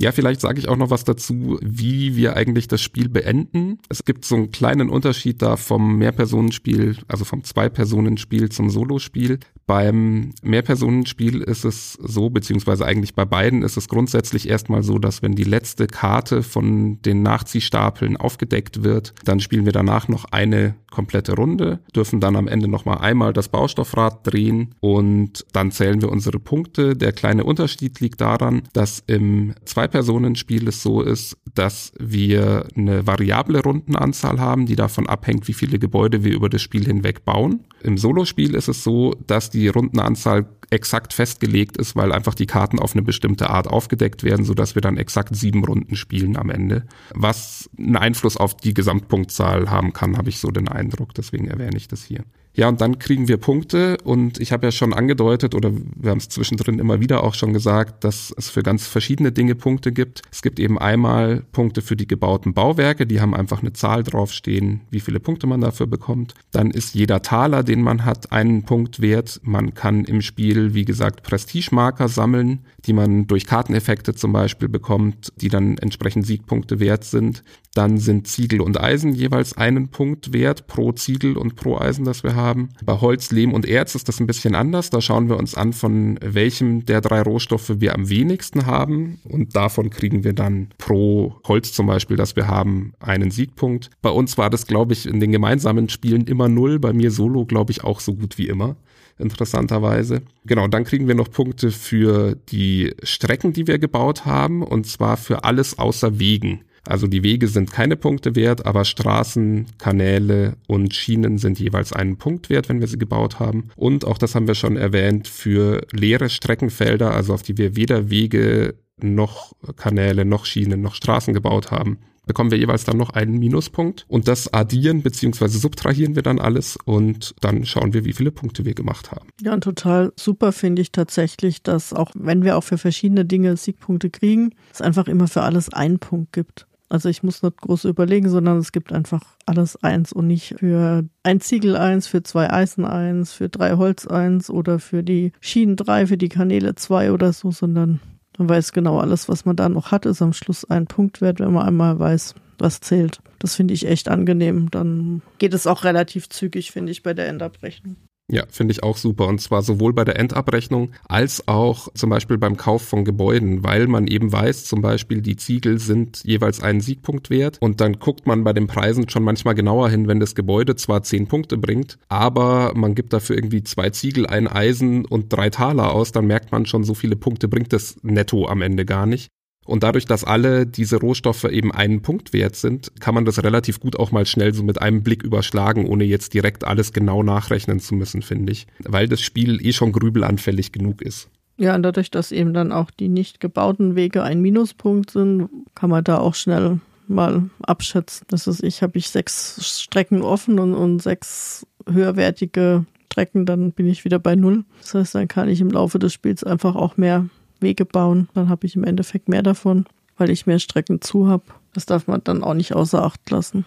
Ja, vielleicht sage ich auch noch was dazu, wie wir eigentlich das Spiel beenden. Es gibt so einen kleinen Unterschied da vom Mehrpersonenspiel, also vom Zwei-Personen-Spiel zum Solospiel. Beim Mehrpersonenspiel ist es so, beziehungsweise eigentlich bei beiden ist es grundsätzlich erstmal so, dass wenn die letzte Karte von den Nachziehstapeln aufgedeckt wird, dann spielen wir danach noch eine komplette Runde, dürfen dann am Ende nochmal einmal das Baustoffrad drehen und dann zählen wir unsere Punkte. Der kleine Unterschied liegt daran, dass im Zwei-Personen-Spiel es so ist, dass wir eine variable Rundenanzahl haben, die davon abhängt, wie viele Gebäude wir über das Spiel hinweg bauen. Im Solospiel ist es so, dass die Rundenanzahl exakt festgelegt ist, weil einfach die Karten auf eine bestimmte Art aufgedeckt werden, sodass wir dann exakt sieben Runden spielen am Ende. Was einen Einfluss auf die Gesamtpunktzahl haben kann, habe ich so den Eindruck. Deswegen erwähne ich das hier. Ja, und dann kriegen wir Punkte und ich habe ja schon angedeutet oder wir haben es zwischendrin immer wieder auch schon gesagt, dass es für ganz verschiedene Dinge Punkte gibt. Es gibt eben einmal Punkte für die gebauten Bauwerke, die haben einfach eine Zahl draufstehen, wie viele Punkte man dafür bekommt. Dann ist jeder Taler, den man hat, einen Punkt wert. Man kann im Spiel, wie gesagt, Prestigemarker sammeln, die man durch Karteneffekte zum Beispiel bekommt, die dann entsprechend Siegpunkte wert sind. Dann sind Ziegel und Eisen jeweils einen Punkt wert pro Ziegel und pro Eisen, das wir haben. Bei Holz, Lehm und Erz ist das ein bisschen anders. Da schauen wir uns an, von welchem der drei Rohstoffe wir am wenigsten haben. Und davon kriegen wir dann pro Holz zum Beispiel, das wir haben, einen Siegpunkt. Bei uns war das, glaube ich, in den gemeinsamen Spielen immer null. Bei mir solo, glaube ich, auch so gut wie immer interessanterweise. Genau, dann kriegen wir noch Punkte für die Strecken, die wir gebaut haben, und zwar für alles außer Wegen. Also die Wege sind keine Punkte wert, aber Straßen, Kanäle und Schienen sind jeweils einen Punkt wert, wenn wir sie gebaut haben. Und auch das haben wir schon erwähnt, für leere Streckenfelder, also auf die wir weder Wege noch Kanäle noch Schienen noch Straßen gebaut haben, bekommen wir jeweils dann noch einen Minuspunkt und das addieren bzw. subtrahieren wir dann alles und dann schauen wir, wie viele Punkte wir gemacht haben.
Ja, und total super finde ich tatsächlich, dass auch wenn wir auch für verschiedene Dinge Siegpunkte kriegen, es einfach immer für alles einen Punkt gibt. Also ich muss nicht groß überlegen, sondern es gibt einfach alles eins und nicht für ein Ziegel eins, für zwei Eisen eins, für drei Holz eins oder für die Schienen drei, für die Kanäle zwei oder so, sondern man weiß genau, alles, was man da noch hat, ist am Schluss ein Punkt wert, wenn man einmal weiß, was zählt. Das finde ich echt angenehm. Dann geht es auch relativ zügig, finde ich, bei der Endabrechnung.
Ja, finde ich auch super. Und zwar sowohl bei der Endabrechnung als auch zum Beispiel beim Kauf von Gebäuden, weil man eben weiß, zum Beispiel die Ziegel sind jeweils einen Siegpunkt wert. Und dann guckt man bei den Preisen schon manchmal genauer hin, wenn das Gebäude zwar zehn Punkte bringt, aber man gibt dafür irgendwie zwei Ziegel, ein Eisen und drei Taler aus, dann merkt man schon, so viele Punkte bringt das netto am Ende gar nicht. Und dadurch, dass alle diese Rohstoffe eben einen Punkt wert sind, kann man das relativ gut auch mal schnell so mit einem Blick überschlagen, ohne jetzt direkt alles genau nachrechnen zu müssen, finde ich. Weil das Spiel eh schon grübelanfällig genug ist.
Ja, und dadurch, dass eben dann auch die nicht gebauten Wege ein Minuspunkt sind, kann man da auch schnell mal abschätzen. Das ist, ich habe ich sechs Strecken offen und, und sechs höherwertige Strecken, dann bin ich wieder bei null. Das heißt, dann kann ich im Laufe des Spiels einfach auch mehr Wege bauen. Dann habe ich im Endeffekt mehr davon, weil ich mehr Strecken zu habe. Das darf man dann auch nicht außer Acht lassen.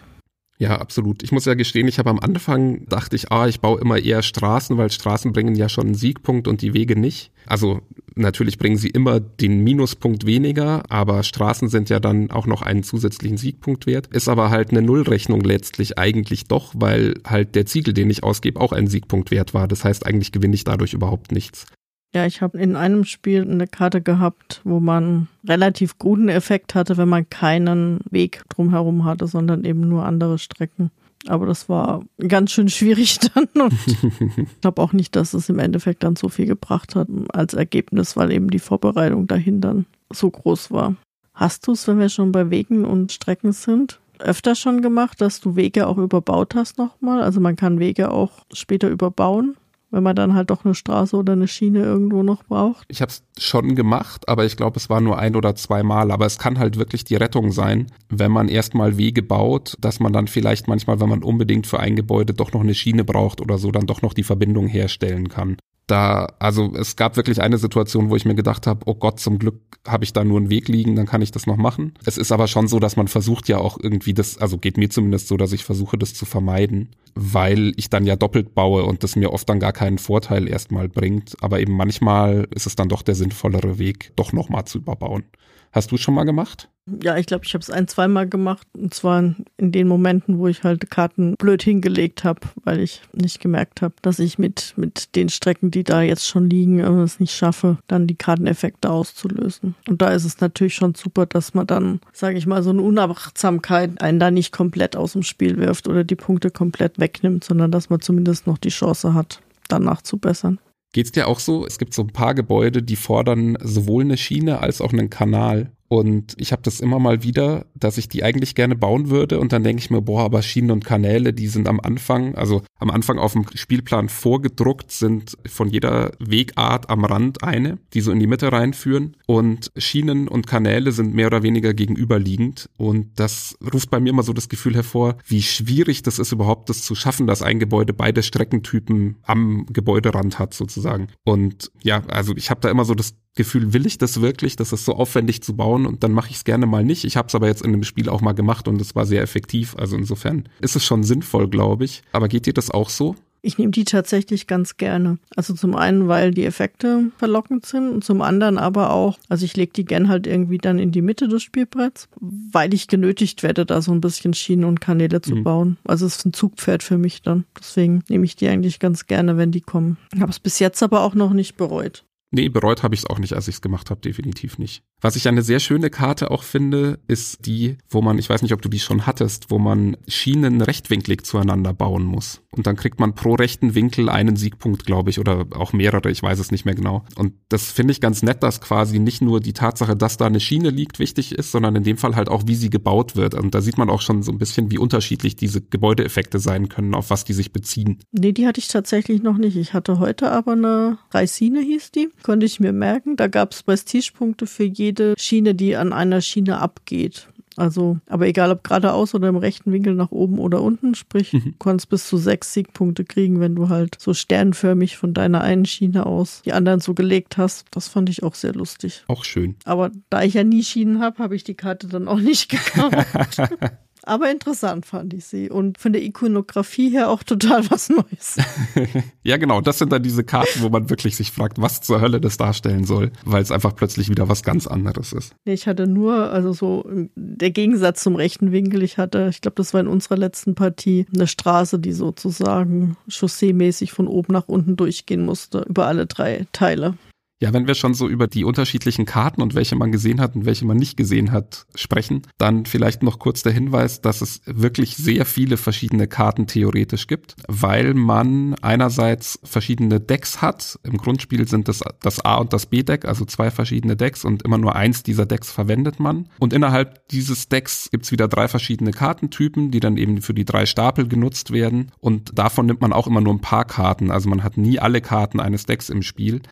Ja, absolut. Ich muss ja gestehen, ich habe am Anfang dachte ich, ah, ich baue immer eher Straßen, weil Straßen bringen ja schon einen Siegpunkt und die Wege nicht. Also natürlich bringen sie immer den Minuspunkt weniger, aber Straßen sind ja dann auch noch einen zusätzlichen Siegpunkt wert. Ist aber halt eine Nullrechnung letztlich eigentlich doch, weil halt der Ziegel, den ich ausgebe, auch einen Siegpunkt wert war. Das heißt, eigentlich gewinne ich dadurch überhaupt nichts.
Ja, ich habe in einem Spiel eine Karte gehabt, wo man relativ guten Effekt hatte, wenn man keinen Weg drumherum hatte, sondern eben nur andere Strecken. Aber das war ganz schön schwierig (laughs) dann und (laughs) ich glaube auch nicht, dass es im Endeffekt dann so viel gebracht hat als Ergebnis, weil eben die Vorbereitung dahin dann so groß war. Hast du es, wenn wir schon bei Wegen und Strecken sind, öfter schon gemacht, dass du Wege auch überbaut hast nochmal? Also man kann Wege auch später überbauen wenn man dann halt doch eine Straße oder eine Schiene irgendwo noch braucht.
Ich habe es schon gemacht, aber ich glaube, es war nur ein oder zwei Mal. Aber es kann halt wirklich die Rettung sein, wenn man erstmal Wege baut, dass man dann vielleicht manchmal, wenn man unbedingt für ein Gebäude doch noch eine Schiene braucht oder so, dann doch noch die Verbindung herstellen kann da, also es gab wirklich eine Situation, wo ich mir gedacht habe, oh Gott, zum Glück habe ich da nur einen Weg liegen, dann kann ich das noch machen. Es ist aber schon so, dass man versucht ja auch irgendwie das, also geht mir zumindest so, dass ich versuche, das zu vermeiden, weil ich dann ja doppelt baue und das mir oft dann gar keinen Vorteil erstmal bringt. Aber eben manchmal ist es dann doch der sinnvollere Weg, doch nochmal zu überbauen. Hast du schon mal gemacht?
Ja, ich glaube, ich habe es ein, zweimal gemacht. Und zwar in den Momenten, wo ich halt Karten blöd hingelegt habe, weil ich nicht gemerkt habe, dass ich mit, mit den Strecken, die da jetzt schon liegen, es nicht schaffe, dann die Karteneffekte auszulösen. Und da ist es natürlich schon super, dass man dann, sage ich mal, so eine Unachtsamkeit einen da nicht komplett aus dem Spiel wirft oder die Punkte komplett wegnimmt, sondern dass man zumindest noch die Chance hat, danach zu bessern.
Geht's dir auch so? Es gibt so ein paar Gebäude, die fordern sowohl eine Schiene als auch einen Kanal. Und ich habe das immer mal wieder, dass ich die eigentlich gerne bauen würde und dann denke ich mir, boah, aber Schienen und Kanäle, die sind am Anfang, also am Anfang auf dem Spielplan vorgedruckt, sind von jeder Wegart am Rand eine, die so in die Mitte reinführen. Und Schienen und Kanäle sind mehr oder weniger gegenüberliegend. Und das ruft bei mir immer so das Gefühl hervor, wie schwierig das ist überhaupt, das zu schaffen, dass ein Gebäude beide Streckentypen am Gebäuderand hat sozusagen. Und ja, also ich habe da immer so das Gefühl, will ich das wirklich? Das ist so aufwendig zu bauen und dann mache ich es gerne mal nicht. Ich habe es aber jetzt in dem Spiel auch mal gemacht und es war sehr effektiv. Also insofern ist es schon sinnvoll, glaube ich. Aber geht dir das auch so?
Ich nehme die tatsächlich ganz gerne. Also zum einen, weil die Effekte verlockend sind und zum anderen aber auch, also ich lege die gern halt irgendwie dann in die Mitte des Spielbretts, weil ich genötigt werde, da so ein bisschen Schienen und Kanäle zu mhm. bauen. Also es ist ein Zugpferd für mich dann. Deswegen nehme ich die eigentlich ganz gerne, wenn die kommen. Habe es bis jetzt aber auch noch nicht bereut.
Nee, bereut habe ich es auch nicht, als ich es gemacht habe, definitiv nicht. Was ich eine sehr schöne Karte auch finde, ist die, wo man, ich weiß nicht, ob du die schon hattest, wo man Schienen rechtwinklig zueinander bauen muss. Und dann kriegt man pro rechten Winkel einen Siegpunkt, glaube ich, oder auch mehrere, ich weiß es nicht mehr genau. Und das finde ich ganz nett, dass quasi nicht nur die Tatsache, dass da eine Schiene liegt, wichtig ist, sondern in dem Fall halt auch, wie sie gebaut wird. Und da sieht man auch schon so ein bisschen, wie unterschiedlich diese Gebäudeeffekte sein können, auf was die sich beziehen.
Nee, die hatte ich tatsächlich noch nicht. Ich hatte heute aber eine Reisine, hieß die konnte ich mir merken. Da gab es Prestigepunkte für jede Schiene, die an einer Schiene abgeht. Also, aber egal ob geradeaus oder im rechten Winkel nach oben oder unten, sprich, mhm. du konntest bis zu sechs Siegpunkte kriegen, wenn du halt so sternförmig von deiner einen Schiene aus die anderen so gelegt hast. Das fand ich auch sehr lustig.
Auch schön.
Aber da ich ja nie Schienen habe, habe ich die Karte dann auch nicht (laughs) gekauft. (laughs) Aber interessant fand ich sie und von der Ikonografie her auch total was Neues. (laughs)
ja, genau. Das sind dann diese Karten, wo man wirklich sich fragt, was zur Hölle das darstellen soll, weil es einfach plötzlich wieder was ganz anderes ist.
Nee, ich hatte nur, also so der Gegensatz zum rechten Winkel. Ich hatte, ich glaube, das war in unserer letzten Partie, eine Straße, die sozusagen chausseemäßig von oben nach unten durchgehen musste, über alle drei Teile.
Ja, wenn wir schon so über die unterschiedlichen Karten und welche man gesehen hat und welche man nicht gesehen hat sprechen, dann vielleicht noch kurz der Hinweis, dass es wirklich sehr viele verschiedene Karten theoretisch gibt, weil man einerseits verschiedene Decks hat. Im Grundspiel sind das das A und das B-Deck, also zwei verschiedene Decks und immer nur eins dieser Decks verwendet man. Und innerhalb dieses Decks gibt's wieder drei verschiedene Kartentypen, die dann eben für die drei Stapel genutzt werden. Und davon nimmt man auch immer nur ein paar Karten. Also man hat nie alle Karten eines Decks im Spiel.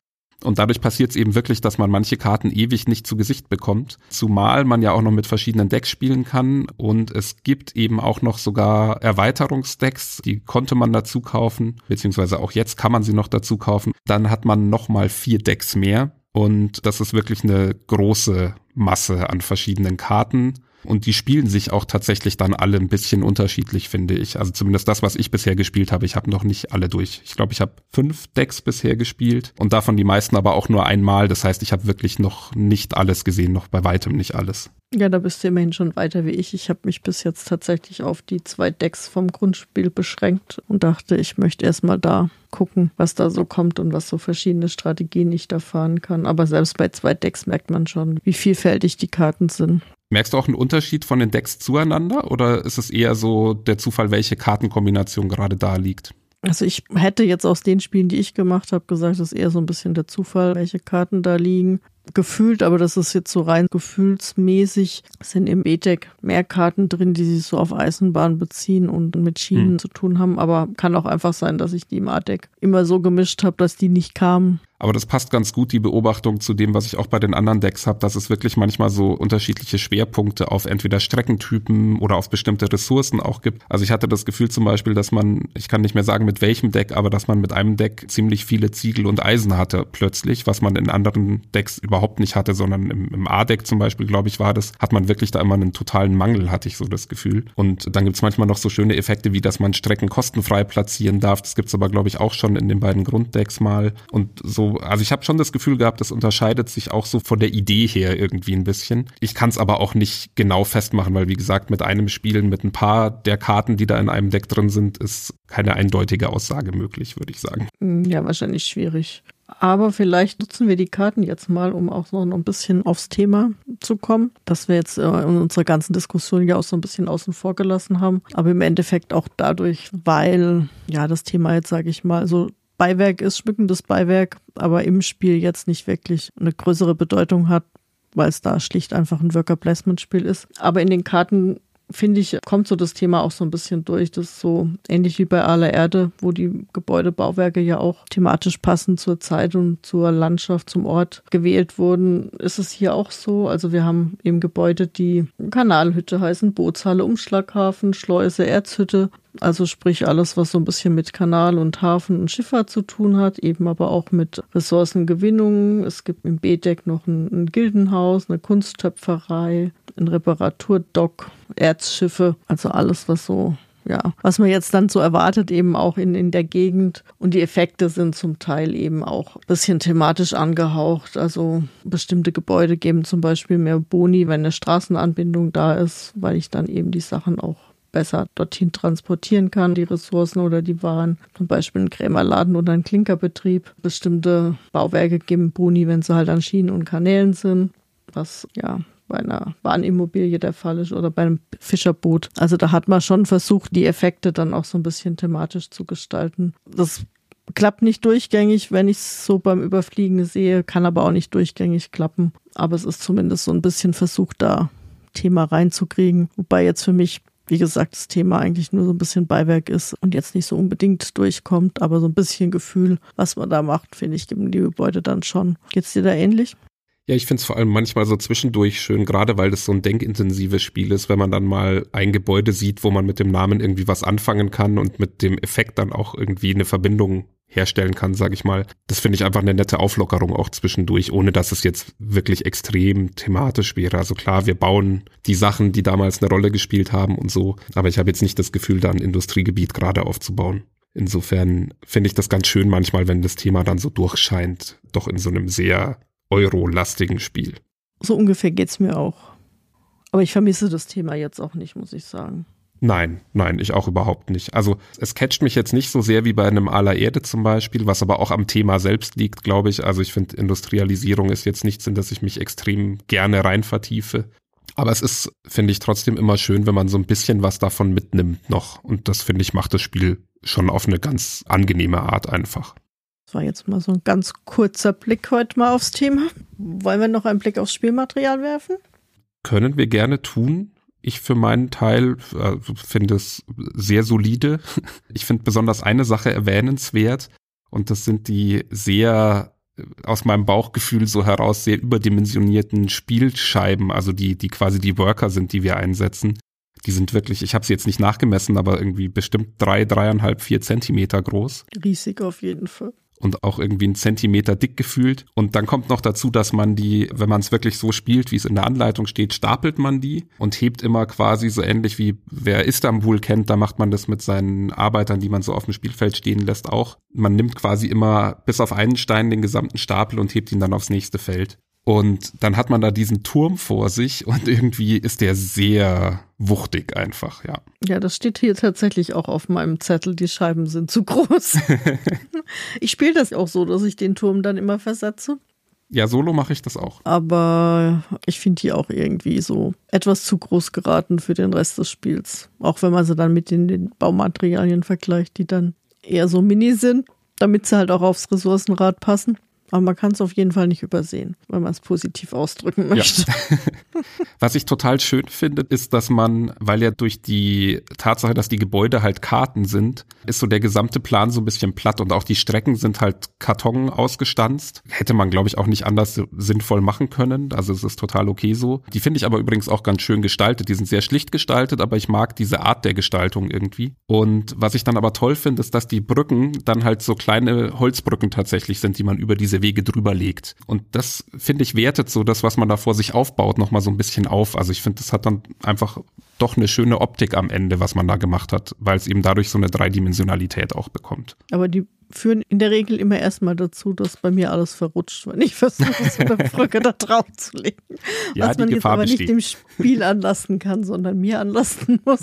Und dadurch passiert es eben wirklich, dass man manche Karten ewig nicht zu Gesicht bekommt. Zumal man ja auch noch mit verschiedenen Decks spielen kann. Und es gibt eben auch noch sogar Erweiterungsdecks, die konnte man dazu kaufen, beziehungsweise auch jetzt kann man sie noch dazu kaufen. Dann hat man nochmal vier Decks mehr. Und das ist wirklich eine große Masse an verschiedenen Karten. Und die spielen sich auch tatsächlich dann alle ein bisschen unterschiedlich, finde ich. Also zumindest das, was ich bisher gespielt habe. Ich habe noch nicht alle durch. Ich glaube, ich habe fünf Decks bisher gespielt und davon die meisten aber auch nur einmal. Das heißt, ich habe wirklich noch nicht alles gesehen, noch bei weitem nicht alles.
Ja, da bist du immerhin schon weiter wie ich. Ich habe mich bis jetzt tatsächlich auf die zwei Decks vom Grundspiel beschränkt und dachte, ich möchte erstmal da gucken, was da so kommt und was so verschiedene Strategien ich da fahren kann. Aber selbst bei zwei Decks merkt man schon, wie vielfältig die Karten sind.
Merkst du auch einen Unterschied von den Decks zueinander oder ist es eher so der Zufall, welche Kartenkombination gerade da liegt?
Also ich hätte jetzt aus den Spielen, die ich gemacht habe, gesagt, es ist eher so ein bisschen der Zufall, welche Karten da liegen gefühlt, aber das ist jetzt so rein gefühlsmäßig, sind im E-Deck mehr Karten drin, die sich so auf Eisenbahn beziehen und mit Schienen hm. zu tun haben, aber kann auch einfach sein, dass ich die im A-Deck immer so gemischt habe, dass die nicht kamen.
Aber das passt ganz gut, die Beobachtung zu dem, was ich auch bei den anderen Decks habe, dass es wirklich manchmal so unterschiedliche Schwerpunkte auf entweder Streckentypen oder auf bestimmte Ressourcen auch gibt. Also ich hatte das Gefühl zum Beispiel, dass man, ich kann nicht mehr sagen mit welchem Deck, aber dass man mit einem Deck ziemlich viele Ziegel und Eisen hatte plötzlich, was man in anderen Decks überhaupt nicht hatte, sondern im, im A-Deck zum Beispiel, glaube ich, war das, hat man wirklich da immer einen totalen Mangel, hatte ich so das Gefühl. Und dann gibt's manchmal noch so schöne Effekte, wie dass man Strecken kostenfrei platzieren darf. Das gibt's aber, glaube ich, auch schon in den beiden Grunddecks mal. Und so, also ich habe schon das Gefühl gehabt, das unterscheidet sich auch so von der Idee her irgendwie ein bisschen. Ich kann es aber auch nicht genau festmachen, weil wie gesagt, mit einem Spielen, mit ein paar der Karten, die da in einem Deck drin sind, ist keine eindeutige Aussage möglich, würde ich sagen.
Ja, wahrscheinlich schwierig. Aber vielleicht nutzen wir die Karten jetzt mal, um auch noch ein bisschen aufs Thema zu kommen, das wir jetzt äh, in unserer ganzen Diskussion ja auch so ein bisschen außen vor gelassen haben. Aber im Endeffekt auch dadurch, weil ja das Thema jetzt, sage ich mal, so Beiwerk ist, schmückendes Beiwerk, aber im Spiel jetzt nicht wirklich eine größere Bedeutung hat, weil es da schlicht einfach ein Worker Placement Spiel ist. Aber in den Karten finde ich, kommt so das Thema auch so ein bisschen durch. Das ist so ähnlich wie bei aller Erde, wo die Gebäudebauwerke ja auch thematisch passend zur Zeit und zur Landschaft, zum Ort gewählt wurden. Ist es hier auch so? Also wir haben eben Gebäude, die Kanalhütte heißen, Bootshalle, Umschlaghafen, Schleuse, Erzhütte. Also sprich alles, was so ein bisschen mit Kanal und Hafen und Schifffahrt zu tun hat, eben aber auch mit Ressourcengewinnung. Es gibt im B-Deck noch ein, ein Gildenhaus, eine Kunsttöpferei, ein Reparaturdock, Erzschiffe, also alles, was so ja, was man jetzt dann so erwartet, eben auch in, in der Gegend. Und die Effekte sind zum Teil eben auch ein bisschen thematisch angehaucht. Also bestimmte Gebäude geben zum Beispiel mehr Boni, wenn eine Straßenanbindung da ist, weil ich dann eben die Sachen auch besser dorthin transportieren kann, die Ressourcen oder die Waren. Zum Beispiel ein Krämerladen oder ein Klinkerbetrieb. Bestimmte Bauwerke geben Boni, wenn sie halt an Schienen und Kanälen sind. Was ja bei einer Bahnimmobilie der Fall ist oder beim Fischerboot. Also da hat man schon versucht, die Effekte dann auch so ein bisschen thematisch zu gestalten. Das klappt nicht durchgängig, wenn ich es so beim Überfliegen sehe, kann aber auch nicht durchgängig klappen. Aber es ist zumindest so ein bisschen versucht, da Thema reinzukriegen. Wobei jetzt für mich wie gesagt, das Thema eigentlich nur so ein bisschen Beiwerk ist und jetzt nicht so unbedingt durchkommt, aber so ein bisschen Gefühl, was man da macht, finde ich, geben die Gebäude dann schon. Geht's dir da ähnlich?
Ja, ich finde es vor allem manchmal so zwischendurch schön, gerade weil das so ein denkintensives Spiel ist, wenn man dann mal ein Gebäude sieht, wo man mit dem Namen irgendwie was anfangen kann und mit dem Effekt dann auch irgendwie eine Verbindung herstellen kann, sage ich mal. Das finde ich einfach eine nette Auflockerung auch zwischendurch, ohne dass es jetzt wirklich extrem thematisch wäre. Also klar, wir bauen die Sachen, die damals eine Rolle gespielt haben und so, aber ich habe jetzt nicht das Gefühl, da ein Industriegebiet gerade aufzubauen. Insofern finde ich das ganz schön manchmal, wenn das Thema dann so durchscheint, doch in so einem sehr Euro-lastigen Spiel.
So ungefähr geht's mir auch. Aber ich vermisse das Thema jetzt auch nicht, muss ich sagen.
Nein, nein, ich auch überhaupt nicht. Also es catcht mich jetzt nicht so sehr wie bei einem Aller Erde zum Beispiel, was aber auch am Thema selbst liegt, glaube ich. Also ich finde, Industrialisierung ist jetzt nichts, in das ich mich extrem gerne rein vertiefe. Aber es ist, finde ich, trotzdem immer schön, wenn man so ein bisschen was davon mitnimmt noch. Und das, finde ich, macht das Spiel schon auf eine ganz angenehme Art einfach.
Das war jetzt mal so ein ganz kurzer Blick heute mal aufs Thema. Wollen wir noch einen Blick aufs Spielmaterial werfen?
Können wir gerne tun. Ich für meinen Teil äh, finde es sehr solide. (laughs) Ich finde besonders eine Sache erwähnenswert und das sind die sehr äh, aus meinem Bauchgefühl so heraus sehr überdimensionierten Spielscheiben, also die, die quasi die Worker sind, die wir einsetzen. Die sind wirklich, ich habe sie jetzt nicht nachgemessen, aber irgendwie bestimmt drei, dreieinhalb, vier Zentimeter groß.
Riesig auf jeden Fall
und auch irgendwie einen Zentimeter dick gefühlt. Und dann kommt noch dazu, dass man die, wenn man es wirklich so spielt, wie es in der Anleitung steht, stapelt man die und hebt immer quasi so ähnlich wie wer Istanbul kennt, da macht man das mit seinen Arbeitern, die man so auf dem Spielfeld stehen lässt, auch. Man nimmt quasi immer bis auf einen Stein den gesamten Stapel und hebt ihn dann aufs nächste Feld. Und dann hat man da diesen Turm vor sich und irgendwie ist der sehr wuchtig einfach, ja.
Ja, das steht hier tatsächlich auch auf meinem Zettel. Die Scheiben sind zu groß. (laughs) ich spiele das auch so, dass ich den Turm dann immer versetze.
Ja, solo mache ich das auch.
Aber ich finde die auch irgendwie so etwas zu groß geraten für den Rest des Spiels. Auch wenn man sie dann mit den, den Baumaterialien vergleicht, die dann eher so mini sind, damit sie halt auch aufs Ressourcenrad passen. Aber man kann es auf jeden Fall nicht übersehen, wenn man es positiv ausdrücken möchte. Ja. (laughs)
Was ich total schön finde, ist, dass man, weil ja durch die Tatsache, dass die Gebäude halt Karten sind, ist so der gesamte Plan so ein bisschen platt und auch die Strecken sind halt Karton ausgestanzt. Hätte man, glaube ich, auch nicht anders sinnvoll machen können. Also es ist total okay so. Die finde ich aber übrigens auch ganz schön gestaltet. Die sind sehr schlicht gestaltet, aber ich mag diese Art der Gestaltung irgendwie. Und was ich dann aber toll finde, ist, dass die Brücken dann halt so kleine Holzbrücken tatsächlich sind, die man über diese Wege drüber legt. Und das, finde ich, wertet so das, was man da vor sich aufbaut, nochmal so ein bisschen auf. Also ich finde, das hat dann einfach doch eine schöne Optik am Ende, was man da gemacht hat, weil es eben dadurch so eine Dreidimensionalität auch bekommt.
Aber die führen in der Regel immer erstmal dazu, dass bei mir alles verrutscht, wenn ich (laughs) versuche, so eine Brücke da drauf zu legen.
Ja,
was man
die
jetzt
Gefahr
aber nicht
besteht.
dem Spiel anlasten kann, sondern mir anlasten (laughs) muss.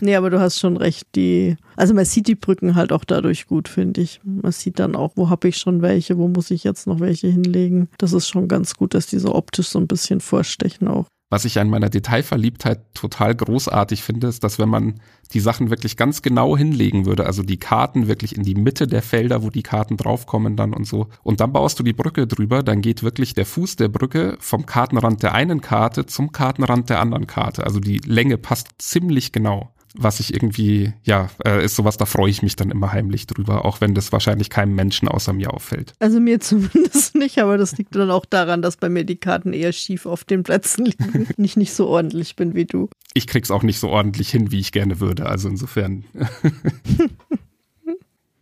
nee, aber du hast schon recht. Die, also man sieht die Brücken halt auch dadurch gut, finde ich. Man sieht dann auch, wo habe ich schon welche, wo muss ich jetzt noch welche hinlegen. Das ist schon ganz gut, dass die so optisch so ein bisschen vorstechen auch.
Was ich an meiner Detailverliebtheit total großartig finde, ist, dass wenn man die Sachen wirklich ganz genau hinlegen würde, also die Karten wirklich in die Mitte der Felder, wo die Karten draufkommen dann und so, und dann baust du die Brücke drüber, dann geht wirklich der Fuß der Brücke vom Kartenrand der einen Karte zum Kartenrand der anderen Karte. Also die Länge passt ziemlich genau. Was ich irgendwie, ja, äh, ist sowas, da freue ich mich dann immer heimlich drüber, auch wenn das wahrscheinlich keinem Menschen außer mir auffällt.
Also mir (laughs) zumindest nicht, aber das liegt dann auch daran, dass bei mir die Karten eher schief auf den Plätzen liegen und (laughs) ich nicht so ordentlich bin wie du.
Ich krieg's auch nicht so ordentlich hin, wie ich gerne würde, also insofern. (laughs)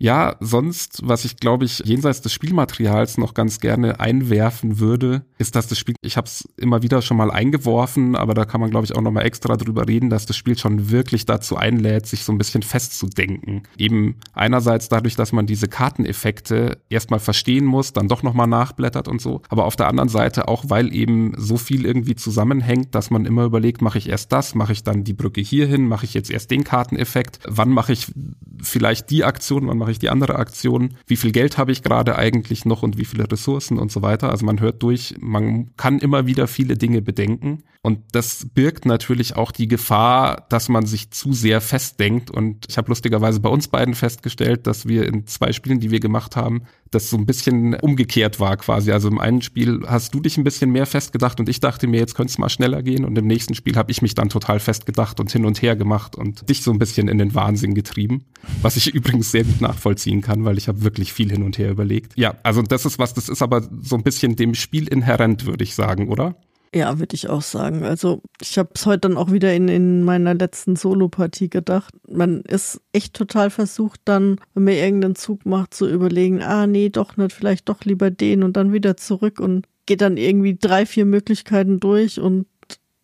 Ja, sonst, was ich glaube ich jenseits des Spielmaterials noch ganz gerne einwerfen würde, ist, dass das Spiel, ich habe es immer wieder schon mal eingeworfen, aber da kann man glaube ich auch noch mal extra drüber reden, dass das Spiel schon wirklich dazu einlädt, sich so ein bisschen festzudenken. Eben einerseits dadurch, dass man diese Karteneffekte erstmal verstehen muss, dann doch noch mal nachblättert und so, aber auf der anderen Seite auch, weil eben so viel irgendwie zusammenhängt, dass man immer überlegt, mache ich erst das, mache ich dann die Brücke hierhin, mache ich jetzt erst den Karteneffekt, wann mache ich vielleicht die Aktion, wann mache ich die andere Aktion, wie viel Geld habe ich gerade eigentlich noch und wie viele Ressourcen und so weiter. Also man hört durch, man kann immer wieder viele Dinge bedenken. Und das birgt natürlich auch die Gefahr, dass man sich zu sehr festdenkt. Und ich habe lustigerweise bei uns beiden festgestellt, dass wir in zwei Spielen, die wir gemacht haben, das so ein bisschen umgekehrt war quasi. Also im einen Spiel hast du dich ein bisschen mehr festgedacht und ich dachte mir, jetzt könnte es mal schneller gehen und im nächsten Spiel habe ich mich dann total festgedacht und hin und her gemacht und dich so ein bisschen in den Wahnsinn getrieben, was ich (laughs) übrigens sehr gut nachvollziehen kann, weil ich habe wirklich viel hin und her überlegt. Ja, also das ist was, das ist aber so ein bisschen dem Spiel inhärent, würde ich sagen, oder?
Ja, würde ich auch sagen. Also ich habe es heute dann auch wieder in, in meiner letzten Solo-Partie gedacht. Man ist echt total versucht dann, wenn man irgendeinen Zug macht, zu überlegen, ah nee, doch nicht, vielleicht doch lieber den und dann wieder zurück und geht dann irgendwie drei, vier Möglichkeiten durch und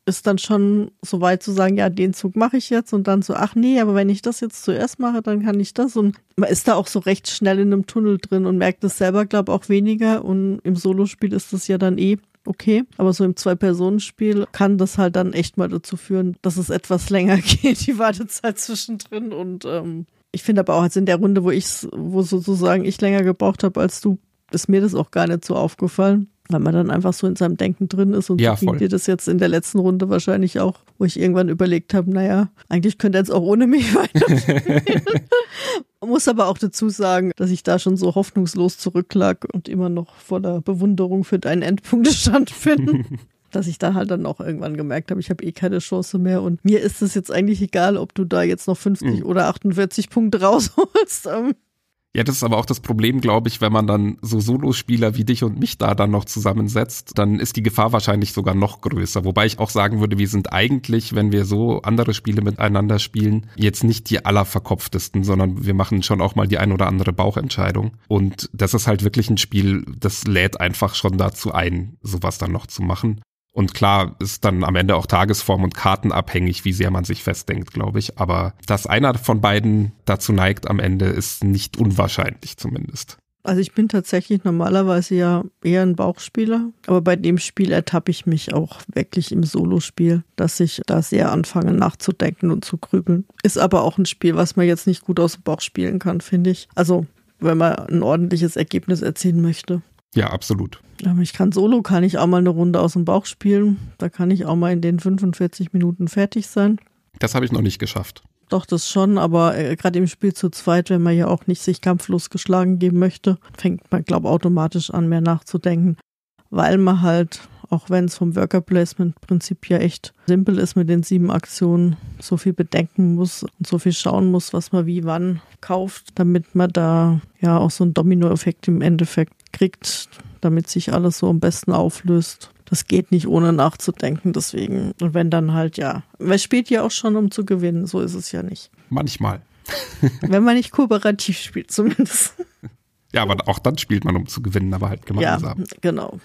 ist dann schon so weit zu sagen, ja, den Zug mache ich jetzt und dann so, ach nee, aber wenn ich das jetzt zuerst mache, dann kann ich das und man ist da auch so recht schnell in einem Tunnel drin und merkt es selber, glaube auch weniger und im Solospiel ist das ja dann eh okay. Aber so im Zwei-Personen-Spiel kann das halt dann echt mal dazu führen, dass es etwas (laughs) länger geht, die Wartezeit zwischendrin. Und ähm, ich finde aber auch jetzt in der Runde, wo ich wo sozusagen ich länger gebraucht habe als du, ist mir das auch gar nicht so aufgefallen. Weil man dann einfach so in seinem Denken drin ist und
Ja,
so ging dir das jetzt in der letzten Runde wahrscheinlich auch, wo ich irgendwann überlegt habe, naja, eigentlich könnte er jetzt auch ohne mich (laughs) weiterspielen. (laughs) Muss aber auch dazu sagen, dass ich da schon so hoffnungslos zurücklag und immer noch voller Bewunderung für deinen Endpunktestand bin. (laughs) dass ich da halt dann auch irgendwann gemerkt habe, ich habe eh keine Chance mehr und mir ist es jetzt eigentlich egal, ob du da jetzt noch 50 oder 48 Punkte rausholst.
Ja, das ist aber auch das Problem, glaube ich, wenn man dann so Solospieler wie dich und mich da dann noch zusammensetzt, dann ist die Gefahr wahrscheinlich sogar noch größer. Wobei ich auch sagen würde, wir sind eigentlich, wenn wir so andere Spiele miteinander spielen, jetzt nicht die allerverkopftesten, sondern wir machen schon auch mal die ein oder andere Bauchentscheidung. Und das ist halt wirklich ein Spiel, das lädt einfach schon dazu ein, sowas dann noch zu machen. Und klar ist dann am Ende auch Tagesform und Karten abhängig, wie sehr man sich festdenkt, glaube ich. Aber dass einer von beiden dazu neigt am Ende, ist nicht unwahrscheinlich zumindest.
Also ich bin tatsächlich normalerweise ja eher ein Bauchspieler, aber bei dem Spiel ertappe ich mich auch wirklich im Solospiel, dass ich da sehr anfange nachzudenken und zu grübeln. Ist aber auch ein Spiel, was man jetzt nicht gut aus dem Bauch spielen kann, finde ich. Also wenn man ein ordentliches Ergebnis erzielen möchte.
Ja, absolut.
Aber ich kann solo, kann ich auch mal eine Runde aus dem Bauch spielen. Da kann ich auch mal in den 45 Minuten fertig sein.
Das habe ich noch nicht geschafft.
Doch, das schon, aber äh, gerade im Spiel zu zweit, wenn man ja auch nicht sich kampflos geschlagen geben möchte, fängt man, glaube automatisch an, mehr nachzudenken. Weil man halt, auch wenn es vom Worker Placement Prinzip ja echt simpel ist mit den sieben Aktionen, so viel bedenken muss und so viel schauen muss, was man wie wann kauft, damit man da ja auch so einen Dominoeffekt im Endeffekt kriegt, damit sich alles so am besten auflöst. Das geht nicht ohne nachzudenken, deswegen. Und wenn dann halt, ja, man spielt ja auch schon, um zu gewinnen, so ist es ja nicht.
Manchmal. (laughs)
Wenn man nicht kooperativ spielt, zumindest.
Ja, aber auch dann spielt man, um zu gewinnen, aber halt gemeinsam.
Ja, genau.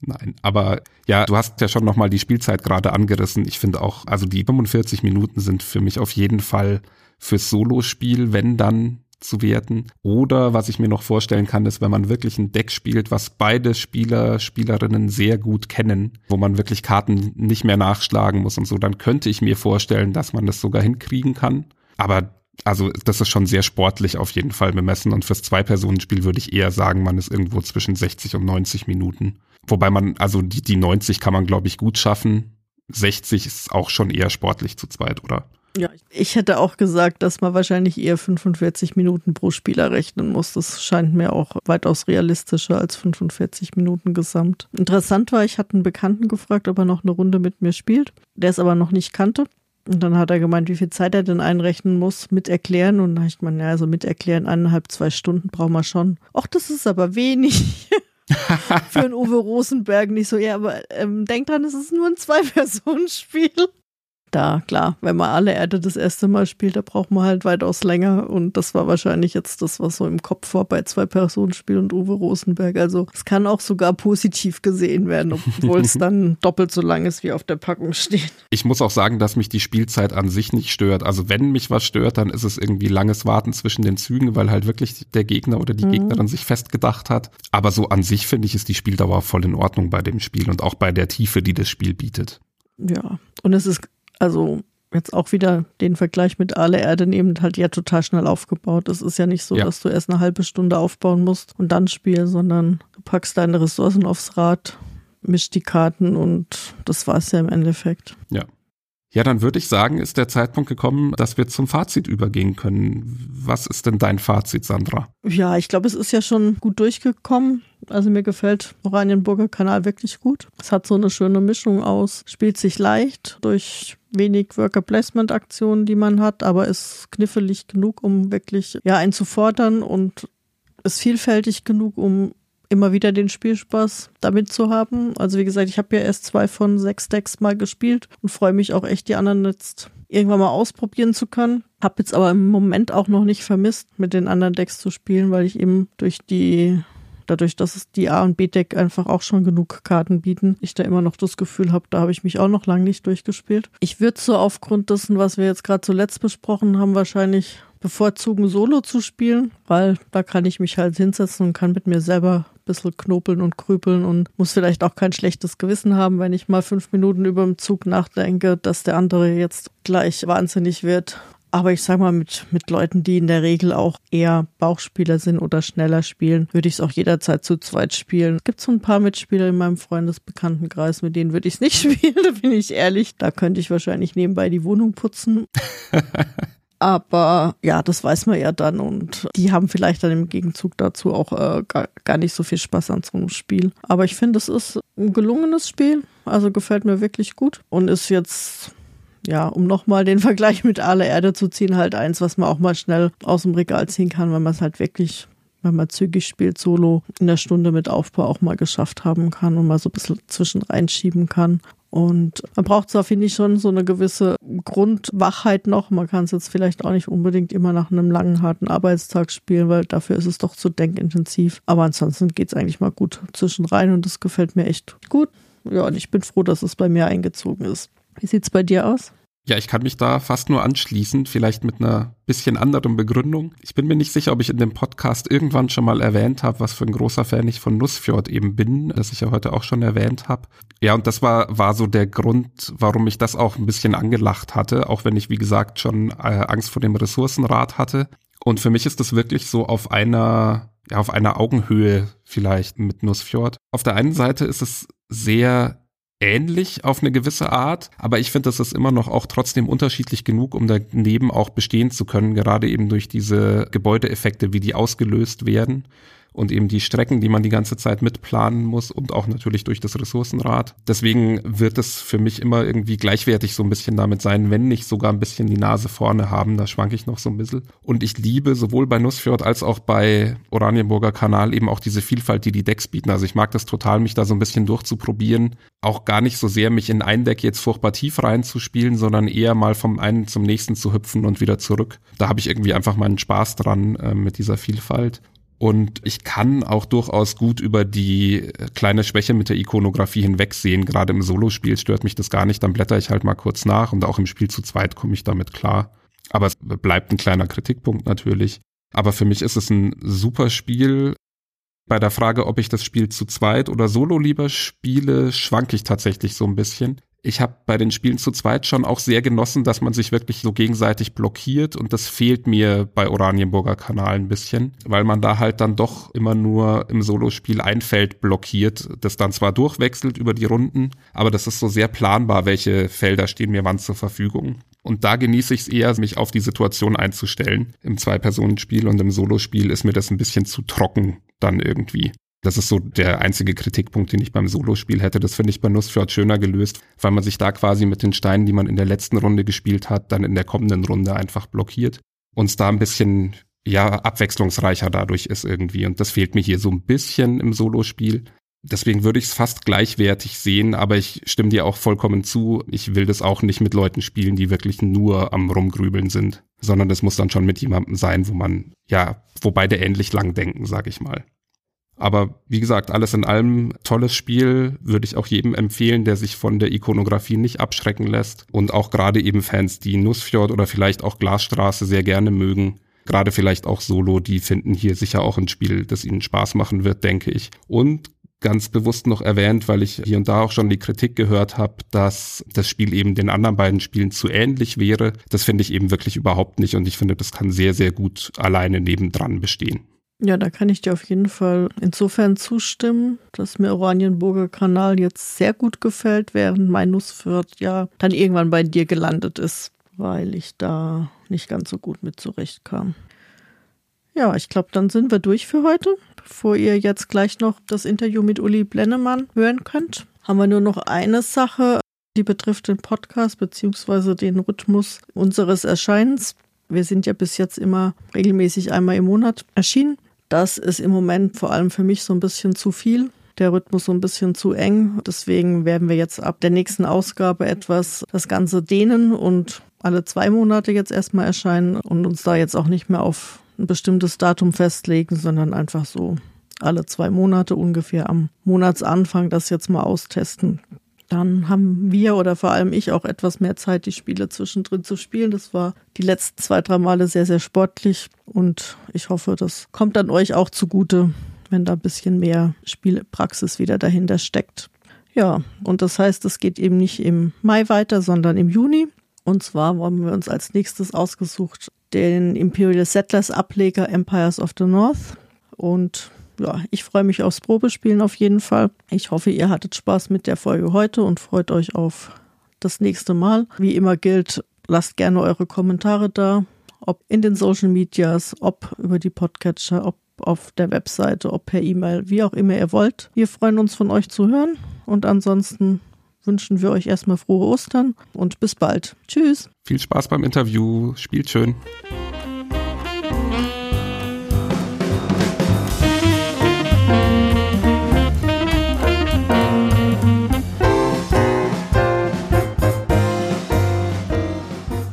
Nein, aber ja, du hast ja schon nochmal die Spielzeit gerade angerissen. Ich finde auch, also die 45 Minuten sind für mich auf jeden Fall fürs Solospiel, wenn dann zu werten. Oder was ich mir noch vorstellen kann, ist, wenn man wirklich ein Deck spielt, was beide Spieler, Spielerinnen sehr gut kennen, wo man wirklich Karten nicht mehr nachschlagen muss und so, dann könnte ich mir vorstellen, dass man das sogar hinkriegen kann. Aber also das ist schon sehr sportlich auf jeden Fall bemessen und fürs Zwei-Personen-Spiel würde ich eher sagen, man ist irgendwo zwischen 60 und 90 Minuten. Wobei man, also die, die 90 kann man glaube ich gut schaffen. 60 ist auch schon eher sportlich zu zweit, oder?
Ja, ich hätte auch gesagt, dass man wahrscheinlich eher 45 Minuten pro Spieler rechnen muss. Das scheint mir auch weitaus realistischer als 45 Minuten gesamt. Interessant war, ich hatte einen Bekannten gefragt, ob er noch eine Runde mit mir spielt, der es aber noch nicht kannte. Und dann hat er gemeint, wie viel Zeit er denn einrechnen muss mit erklären. Und dann habe ich gemeint, ja, also mit erklären eineinhalb, zwei Stunden brauchen wir schon. Ach, das ist aber wenig. (laughs) Für einen Uwe Rosenberg nicht so, ja, aber ähm, denk dran, es ist nur ein Zwei-Personen-Spiel da, klar, wenn man alle Erde das erste Mal spielt, da braucht man halt weitaus länger. Und das war wahrscheinlich jetzt das, was so im Kopf war bei zwei Personen Spiel und Uwe Rosenberg. Also es kann auch sogar positiv gesehen werden, obwohl es (laughs) dann doppelt so lang ist, wie auf der Packung steht.
Ich muss auch sagen, dass mich die Spielzeit an sich nicht stört. Also wenn mich was stört, dann ist es irgendwie langes Warten zwischen den Zügen, weil halt wirklich der Gegner oder die mhm. Gegnerin sich festgedacht hat. Aber so an sich finde ich, ist die Spieldauer voll in Ordnung bei dem Spiel und auch bei der Tiefe, die das Spiel bietet.
Ja, und es ist also jetzt auch wieder den Vergleich mit Aale Erde nehmen, halt ja total schnell aufgebaut. Es ist ja nicht so, ja. dass du erst eine halbe Stunde aufbauen musst und dann spielen, sondern du packst deine Ressourcen aufs Rad, mischst die Karten und das war es ja im Endeffekt.
Ja. Ja, dann würde ich sagen, ist der Zeitpunkt gekommen, dass wir zum Fazit übergehen können. Was ist denn dein Fazit, Sandra?
Ja, ich glaube, es ist ja schon gut durchgekommen. Also mir gefällt Oranienburger Kanal wirklich gut. Es hat so eine schöne Mischung aus, spielt sich leicht durch wenig Worker Placement Aktionen, die man hat, aber ist knifflig genug, um wirklich ja einen zu fordern und ist vielfältig genug, um immer wieder den Spielspaß damit zu haben. Also wie gesagt, ich habe ja erst zwei von sechs Decks mal gespielt und freue mich auch echt, die anderen jetzt irgendwann mal ausprobieren zu können. Hab jetzt aber im Moment auch noch nicht vermisst, mit den anderen Decks zu spielen, weil ich eben durch die dadurch, dass es die A- und B-Deck einfach auch schon genug Karten bieten, ich da immer noch das Gefühl habe, da habe ich mich auch noch lange nicht durchgespielt. Ich würde so aufgrund dessen, was wir jetzt gerade zuletzt besprochen haben, wahrscheinlich bevorzugen, Solo zu spielen, weil da kann ich mich halt hinsetzen und kann mit mir selber ein bisschen knobeln und krüpeln und muss vielleicht auch kein schlechtes Gewissen haben, wenn ich mal fünf Minuten über den Zug nachdenke, dass der andere jetzt gleich wahnsinnig wird. Aber ich sag mal, mit, mit Leuten, die in der Regel auch eher Bauchspieler sind oder schneller spielen, würde ich es auch jederzeit zu zweit spielen. Es gibt so ein paar Mitspieler in meinem Freundesbekanntenkreis, mit denen würde ich es nicht (laughs) spielen, da bin ich ehrlich. Da könnte ich wahrscheinlich nebenbei die Wohnung putzen. (laughs) Aber ja, das weiß man ja dann und die haben vielleicht dann im Gegenzug dazu auch äh, gar, gar nicht so viel Spaß an so einem Spiel. Aber ich finde, es ist ein gelungenes Spiel, also gefällt mir wirklich gut und ist jetzt ja, um nochmal den (laughs) Vergleich mit aller Erde zu ziehen, halt eins, was man auch mal schnell aus dem Regal ziehen kann, wenn man es halt wirklich, wenn man zügig spielt, solo in der Stunde mit Aufbau auch mal geschafft haben kann und mal so ein bisschen zwischen reinschieben kann. Und man braucht zwar, finde ich, schon so eine gewisse Grundwachheit noch. Man kann es jetzt vielleicht auch nicht unbedingt immer nach einem langen, harten Arbeitstag spielen, weil dafür ist es doch zu denkintensiv. Aber ansonsten geht es eigentlich mal gut zwischen rein und das gefällt mir echt gut. Ja, und ich bin froh, dass es bei mir eingezogen ist. Wie sieht's bei dir aus?
Ja, ich kann mich da fast nur anschließen, vielleicht mit einer bisschen anderen Begründung. Ich bin mir nicht sicher, ob ich in dem Podcast irgendwann schon mal erwähnt habe, was für ein großer Fan ich von Nussfjord eben bin, das ich ja heute auch schon erwähnt habe. Ja, und das war, war so der Grund, warum ich das auch ein bisschen angelacht hatte, auch wenn ich, wie gesagt, schon äh, Angst vor dem Ressourcenrat hatte. Und für mich ist das wirklich so auf einer, ja, auf einer Augenhöhe vielleicht mit Nussfjord. Auf der einen Seite ist es sehr ähnlich auf eine gewisse Art, aber ich finde, das ist immer noch auch trotzdem unterschiedlich genug, um daneben auch bestehen zu können, gerade eben durch diese Gebäudeeffekte, wie die ausgelöst werden und eben die Strecken, die man die ganze Zeit mitplanen muss und auch natürlich durch das Ressourcenrad. Deswegen wird es für mich immer irgendwie gleichwertig so ein bisschen damit sein, wenn nicht sogar ein bisschen die Nase vorne haben. Da schwanke ich noch so ein bisschen. Und ich liebe sowohl bei Nussfjord als auch bei Oranienburger Kanal eben auch diese Vielfalt, die die Decks bieten. Also ich mag das total, mich da so ein bisschen durchzuprobieren. Auch gar nicht so sehr mich in ein Deck jetzt furchtbar tief reinzuspielen, sondern eher mal vom einen zum nächsten zu hüpfen und wieder zurück. Da habe ich irgendwie einfach meinen Spaß dran äh, mit dieser Vielfalt. Und ich kann auch durchaus gut über die kleine Schwäche mit der Ikonografie hinwegsehen. Gerade im Solospiel stört mich das gar nicht. Dann blätter ich halt mal kurz nach und auch im Spiel zu zweit komme ich damit klar. Aber es bleibt ein kleiner Kritikpunkt natürlich. Aber für mich ist es ein super Spiel. Bei der Frage, ob ich das Spiel zu zweit oder solo lieber spiele, schwanke ich tatsächlich so ein bisschen ich habe bei den Spielen zu zweit schon auch sehr genossen, dass man sich wirklich so gegenseitig blockiert und das fehlt mir bei Oranienburger Kanal ein bisschen, weil man da halt dann doch immer nur im Solospiel ein Feld blockiert, das dann zwar durchwechselt über die Runden, aber das ist so sehr planbar, welche Felder stehen mir wann zur Verfügung. Und da genieße ich es eher, mich auf die Situation einzustellen. Im Zwei-Personen-Spiel und im Solospiel ist mir das ein bisschen zu trocken dann irgendwie. Das ist so der einzige Kritikpunkt, den ich beim Solospiel hätte. Das finde ich bei Nussfjord schöner gelöst, weil man sich da quasi mit den Steinen, die man in der letzten Runde gespielt hat, dann in der kommenden Runde einfach blockiert. Und es da ein bisschen, ja, abwechslungsreicher dadurch ist irgendwie. Und das fehlt mir hier so ein bisschen im Solospiel. Deswegen würde ich es fast gleichwertig sehen, aber ich stimme dir auch vollkommen zu. Ich will das auch nicht mit Leuten spielen, die wirklich nur am Rumgrübeln sind, sondern das muss dann schon mit jemandem sein, wo man, ja, wo beide ähnlich lang denken, sag ich mal. Aber wie gesagt, alles in allem tolles Spiel, würde ich auch jedem empfehlen, der sich von der Ikonografie nicht abschrecken lässt. Und auch gerade eben Fans, die Nussfjord oder vielleicht auch Glasstraße sehr gerne mögen. Gerade vielleicht auch Solo, die finden hier sicher auch ein Spiel, das ihnen Spaß machen wird, denke ich. Und ganz bewusst noch erwähnt, weil ich hier und da auch schon die Kritik gehört habe, dass das Spiel eben den anderen beiden Spielen zu ähnlich wäre. Das finde ich eben wirklich überhaupt nicht und ich finde, das kann sehr, sehr gut alleine nebendran bestehen.
Ja, da kann ich dir auf jeden Fall insofern zustimmen, dass mir Oranienburger Kanal jetzt sehr gut gefällt, während mein Nussfürth ja dann irgendwann bei dir gelandet ist, weil ich da nicht ganz so gut mit zurechtkam. Ja, ich glaube, dann sind wir durch für heute. Bevor ihr jetzt gleich noch das Interview mit Uli Blennemann hören könnt, haben wir nur noch eine Sache, die betrifft den Podcast bzw. den Rhythmus unseres Erscheinens. Wir sind ja bis jetzt immer regelmäßig einmal im Monat erschienen. Das ist im Moment vor allem für mich so ein bisschen zu viel. Der Rhythmus so ein bisschen zu eng. Deswegen werden wir jetzt ab der nächsten Ausgabe etwas das Ganze dehnen und alle zwei Monate jetzt erstmal erscheinen und uns da jetzt auch nicht mehr auf ein bestimmtes Datum festlegen, sondern einfach so alle zwei Monate ungefähr am Monatsanfang das jetzt mal austesten dann haben wir oder vor allem ich auch etwas mehr Zeit, die Spiele zwischendrin zu spielen. Das war die letzten zwei, drei Male sehr, sehr sportlich und ich hoffe, das kommt dann euch auch zugute, wenn da ein bisschen mehr Spielpraxis wieder dahinter steckt. Ja, und das heißt, es geht eben nicht im Mai weiter, sondern im Juni. Und zwar haben wir uns als nächstes ausgesucht den Imperial Settlers Ableger Empires of the North. Und ja, ich freue mich aufs Probespielen auf jeden Fall. Ich hoffe, ihr hattet Spaß mit der Folge heute und freut euch auf das nächste Mal. Wie immer gilt, lasst gerne eure Kommentare da, ob in den Social Medias, ob über die Podcatcher, ob auf der Webseite, ob per E-Mail, wie auch immer ihr wollt. Wir freuen uns von euch zu hören und ansonsten wünschen wir euch erstmal frohe Ostern und bis bald. Tschüss.
Viel Spaß beim Interview. Spielt schön.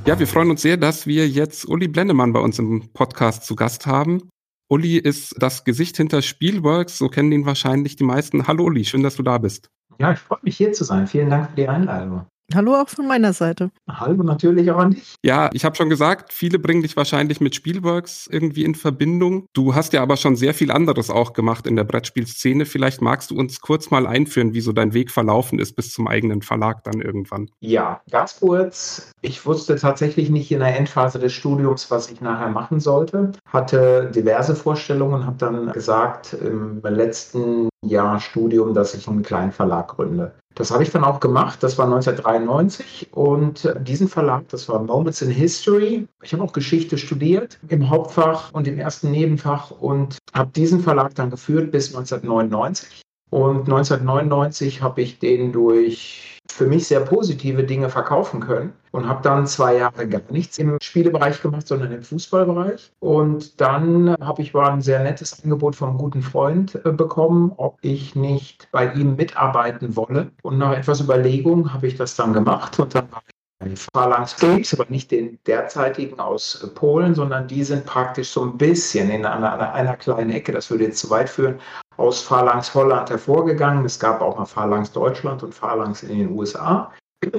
Ja, wir freuen uns sehr, dass wir jetzt Uli Blendemann bei uns im Podcast zu Gast haben. Uli ist das Gesicht hinter Spielworks, so kennen ihn wahrscheinlich die meisten. Hallo Uli, schön, dass du da bist.
Ja, ich freue mich hier zu sein. Vielen Dank für die Einladung.
Hallo auch von meiner Seite.
Hallo natürlich auch an dich.
Ja, ich habe schon gesagt, viele bringen dich wahrscheinlich mit Spielworks irgendwie in Verbindung. Du hast ja aber schon sehr viel anderes auch gemacht in der Brettspielszene. Vielleicht magst du uns kurz mal einführen, wie so dein Weg verlaufen ist bis zum eigenen Verlag dann irgendwann.
Ja, ganz kurz. Ich wusste tatsächlich nicht in der Endphase des Studiums, was ich nachher machen sollte. Hatte diverse Vorstellungen, habe dann gesagt im letzten Jahr Studium, dass ich einen kleinen Verlag gründe. Das habe ich dann auch gemacht. Das war 1993 und diesen Verlag, das war Moments in History. Ich habe auch Geschichte studiert im Hauptfach und im ersten Nebenfach und habe diesen Verlag dann geführt bis 1999. Und 1999 habe ich den durch für mich sehr positive Dinge verkaufen können und habe dann zwei Jahre gar nichts im Spielebereich gemacht, sondern im Fußballbereich. Und dann habe ich mal ein sehr nettes Angebot vom guten Freund äh, bekommen, ob ich nicht bei ihm mitarbeiten wolle. Und nach etwas Überlegung habe ich das dann gemacht und dann war ich Phalanx Games, aber nicht den derzeitigen aus Polen, sondern die sind praktisch so ein bisschen in einer, einer kleinen Ecke, das würde jetzt zu weit führen, aus Phalanx Holland hervorgegangen. Es gab auch mal Phalanx Deutschland und Phalanx in den USA.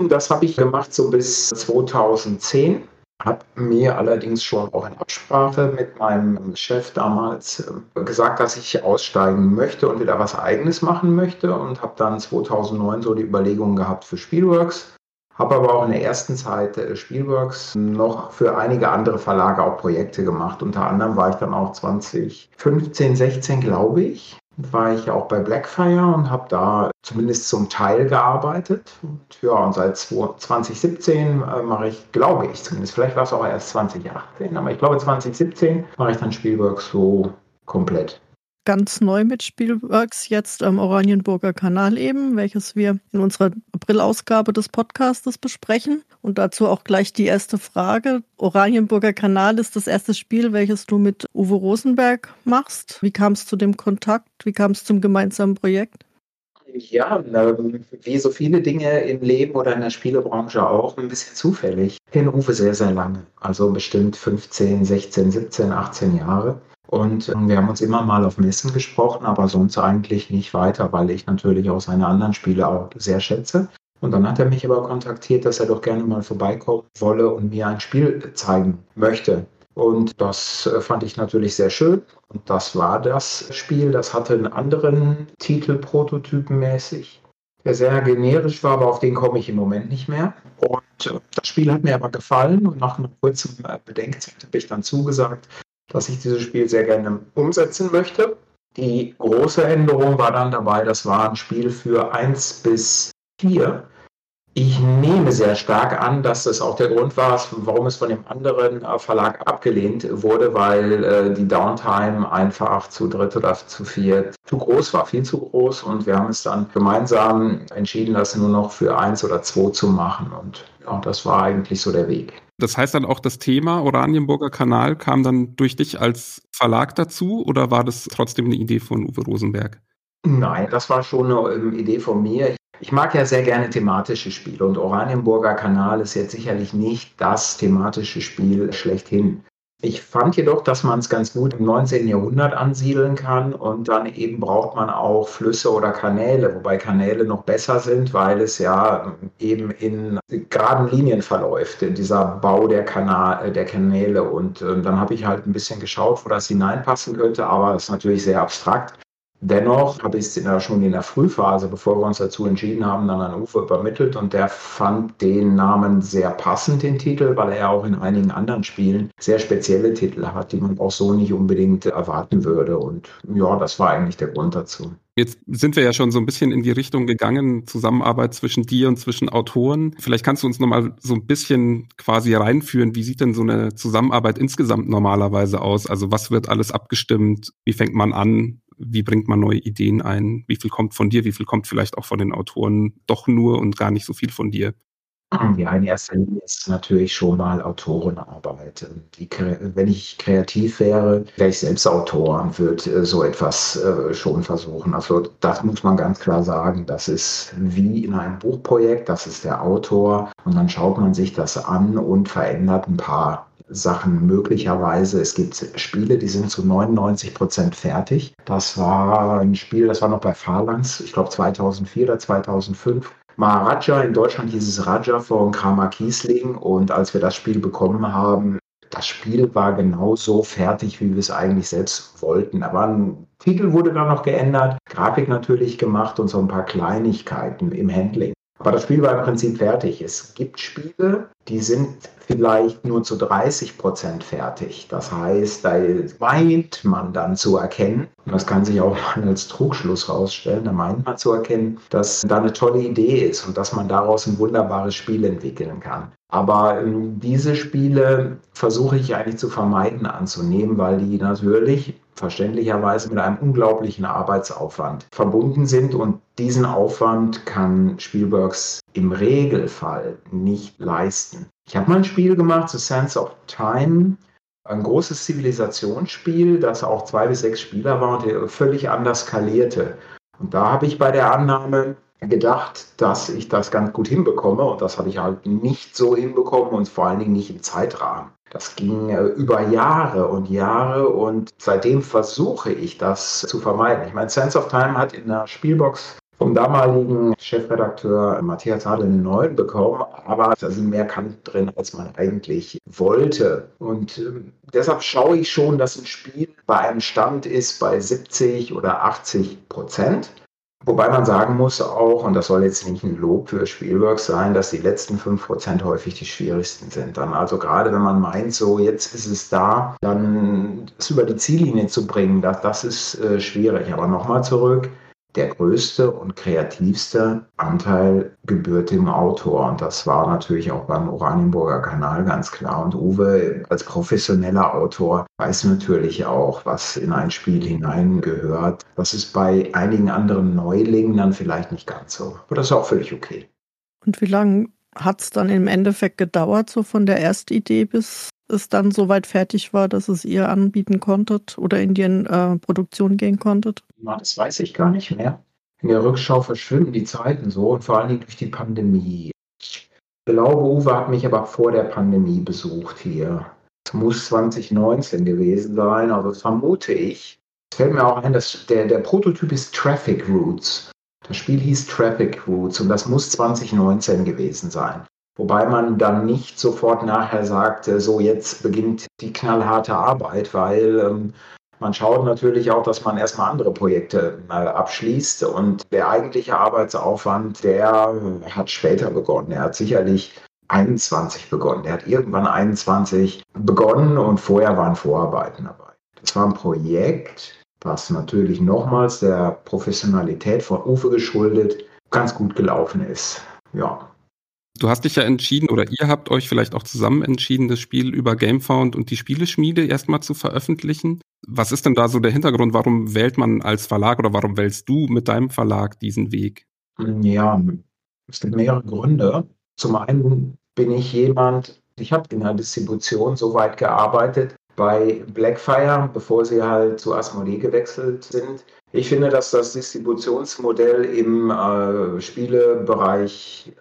Das habe ich gemacht so bis 2010 habe mir allerdings schon auch in Absprache mit meinem Chef damals äh, gesagt, dass ich aussteigen möchte und wieder was Eigenes machen möchte und habe dann 2009 so die Überlegungen gehabt für Spielworks. Habe aber auch in der ersten Zeit äh, Spielworks noch für einige andere Verlage auch Projekte gemacht. Unter anderem war ich dann auch 2015, 16, glaube ich, war ich auch bei Blackfire und habe da zumindest zum Teil gearbeitet. Und ja, und seit 2017 äh, mache ich, glaube ich zumindest, vielleicht war es auch erst 2018, aber ich glaube 2017 mache ich dann Spielworks so komplett
ganz neu mit Spielworks jetzt am Oranienburger Kanal eben, welches wir in unserer April-Ausgabe des Podcastes besprechen. Und dazu auch gleich die erste Frage. Oranienburger Kanal ist das erste Spiel, welches du mit Uwe Rosenberg machst. Wie kam es zu dem Kontakt? Wie kam es zum gemeinsamen Projekt?
Ja, ähm, wie so viele Dinge im Leben oder in der Spielebranche auch, ein bisschen zufällig. Ich kenne Uwe sehr, sehr lange, also bestimmt 15, 16, 17, 18 Jahre. Und ähm, wir haben uns immer mal auf Messen gesprochen, aber sonst eigentlich nicht weiter, weil ich natürlich auch seine anderen Spiele auch sehr schätze. Und dann hat er mich aber kontaktiert, dass er doch gerne mal vorbeikommen wolle und mir ein Spiel zeigen möchte. Und das äh, fand ich natürlich sehr schön. Und das war das Spiel. Das hatte einen anderen Titel prototypenmäßig, der sehr generisch war, aber auf den komme ich im Moment nicht mehr. Und äh, das Spiel hat mir aber gefallen. Und nach einer kurzen äh, Bedenkzeit habe ich dann zugesagt, dass ich dieses Spiel sehr gerne umsetzen möchte. Die große Änderung war dann dabei, das war ein Spiel für 1 bis 4. Ich nehme sehr stark an, dass das auch der Grund war, warum es von dem anderen äh, Verlag abgelehnt wurde, weil äh, die Downtime einfach zu dritt oder zu viert zu groß war, viel zu groß. Und wir haben es dann gemeinsam entschieden, das nur noch für eins oder zwei zu machen. Und ja, das war eigentlich so der Weg.
Das heißt dann auch, das Thema Oranienburger Kanal kam dann durch dich als Verlag dazu oder war das trotzdem eine Idee von Uwe Rosenberg?
Nein, das war schon eine ähm, Idee von mir. Ich mag ja sehr gerne thematische Spiele und Oranienburger Kanal ist jetzt sicherlich nicht das thematische Spiel schlechthin. Ich fand jedoch, dass man es ganz gut im 19. Jahrhundert ansiedeln kann und dann eben braucht man auch Flüsse oder Kanäle, wobei Kanäle noch besser sind, weil es ja eben in geraden Linien verläuft, dieser Bau der, Kanal, der Kanäle. Und äh, dann habe ich halt ein bisschen geschaut, wo das hineinpassen könnte, aber es ist natürlich sehr abstrakt. Dennoch habe ich es ja schon in der Frühphase, bevor wir uns dazu entschieden haben, dann an Uwe übermittelt und der fand den Namen sehr passend, den Titel, weil er auch in einigen anderen Spielen sehr spezielle Titel hat, die man auch so nicht unbedingt erwarten würde. Und ja, das war eigentlich der Grund dazu.
Jetzt sind wir ja schon so ein bisschen in die Richtung gegangen, Zusammenarbeit zwischen dir und zwischen Autoren. Vielleicht kannst du uns nochmal so ein bisschen quasi reinführen. Wie sieht denn so eine Zusammenarbeit insgesamt normalerweise aus? Also was wird alles abgestimmt? Wie fängt man an? Wie bringt man neue Ideen ein, wie viel kommt von dir, wie viel kommt vielleicht auch von den Autoren doch nur und gar nicht so viel von dir.
Ja, in erster Linie ist natürlich schon mal Autorenarbeit. Die, wenn ich kreativ wäre, wäre ich selbst Autor und würde äh, so etwas äh, schon versuchen. Also das muss man ganz klar sagen. Das ist wie in einem Buchprojekt, das ist der Autor und dann schaut man sich das an und verändert ein paar Sachen möglicherweise. Es gibt Spiele, die sind zu 99 Prozent fertig. Das war ein Spiel, das war noch bei Phalanx, ich glaube 2004 oder 2005. Maharaja, in Deutschland hieß es Raja von Kramer Kiesling. Und als wir das Spiel bekommen haben, das Spiel war genauso fertig, wie wir es eigentlich selbst wollten. Aber ein Titel wurde dann noch geändert, Grafik natürlich gemacht und so ein paar Kleinigkeiten im Handling. Aber das Spiel war im Prinzip fertig. Es gibt Spiele, die sind vielleicht nur zu 30 Prozent fertig. Das heißt, da meint man dann zu erkennen, und das kann sich auch (laughs) als Trugschluss rausstellen, da meint man zu erkennen, dass da eine tolle Idee ist und dass man daraus ein wunderbares Spiel entwickeln kann. Aber ähm, diese Spiele versuche ich eigentlich zu vermeiden anzunehmen, weil die natürlich verständlicherweise mit einem unglaublichen Arbeitsaufwand verbunden sind und diesen Aufwand kann Spielbergs im Regelfall nicht leisten. Ich habe mal ein Spiel gemacht, The Sense of Time, ein großes Zivilisationsspiel, das auch zwei bis sechs Spieler war und völlig anders skalierte. Und da habe ich bei der Annahme, gedacht, dass ich das ganz gut hinbekomme und das habe ich halt nicht so hinbekommen und vor allen Dingen nicht im Zeitrahmen. Das ging äh, über Jahre und Jahre und seitdem versuche ich das zu vermeiden. Ich meine, Sense of Time hat in der Spielbox vom damaligen Chefredakteur Matthias Adel eine 9 bekommen, aber da sind mehr Kanten drin, als man eigentlich wollte. Und äh, deshalb schaue ich schon, dass ein Spiel bei einem Stand ist bei 70 oder 80 Prozent. Wobei man sagen muss auch, und das soll jetzt nicht ein Lob für Spielworks sein, dass die letzten 5% häufig die schwierigsten sind. Dann also gerade wenn man meint, so jetzt ist es da, dann es über die Ziellinie zu bringen, das, das ist äh, schwierig. Aber nochmal zurück, der größte und kreativste Anteil gebührt dem Autor. Und das war natürlich auch beim Oranienburger Kanal ganz klar. Und Uwe als professioneller Autor weiß natürlich auch, was in ein Spiel hineingehört. Das ist bei einigen anderen Neulingen dann vielleicht nicht ganz so. Aber das ist auch völlig okay.
Und wie lange hat es dann im Endeffekt gedauert, so von der Erstidee bis es dann soweit fertig war, dass es ihr anbieten konntet oder in die äh, Produktion gehen konntet?
Na, das weiß ich gar nicht mehr. In der Rückschau verschwimmen die Zeiten so und vor allen Dingen durch die Pandemie. Ich glaube, Uwe hat mich aber vor der Pandemie besucht hier. Es muss 2019 gewesen sein, also vermute ich. Es fällt mir auch ein, dass der, der Prototyp ist Traffic Routes. Das Spiel hieß Traffic Routes und das muss 2019 gewesen sein. Wobei man dann nicht sofort nachher sagt, so jetzt beginnt die knallharte Arbeit, weil ähm, man schaut natürlich auch, dass man erstmal andere Projekte abschließt und der eigentliche Arbeitsaufwand, der hat später begonnen. Er hat sicherlich 21 begonnen. Er hat irgendwann 21 begonnen und vorher waren Vorarbeiten dabei. Das war ein Projekt, was natürlich nochmals der Professionalität von Uwe geschuldet ganz gut gelaufen ist. Ja,
Du hast dich ja entschieden oder ihr habt euch vielleicht auch zusammen entschieden, das Spiel über Gamefound und die Spieleschmiede erstmal zu veröffentlichen. Was ist denn da so der Hintergrund? Warum wählt man als Verlag oder warum wählst du mit deinem Verlag diesen Weg?
Ja, es gibt mehrere Gründe. Zum einen bin ich jemand, ich habe in der Distribution so weit gearbeitet bei Blackfire, bevor sie halt zu Asmodee gewechselt sind. Ich finde, dass das Distributionsmodell im äh, Spielebereich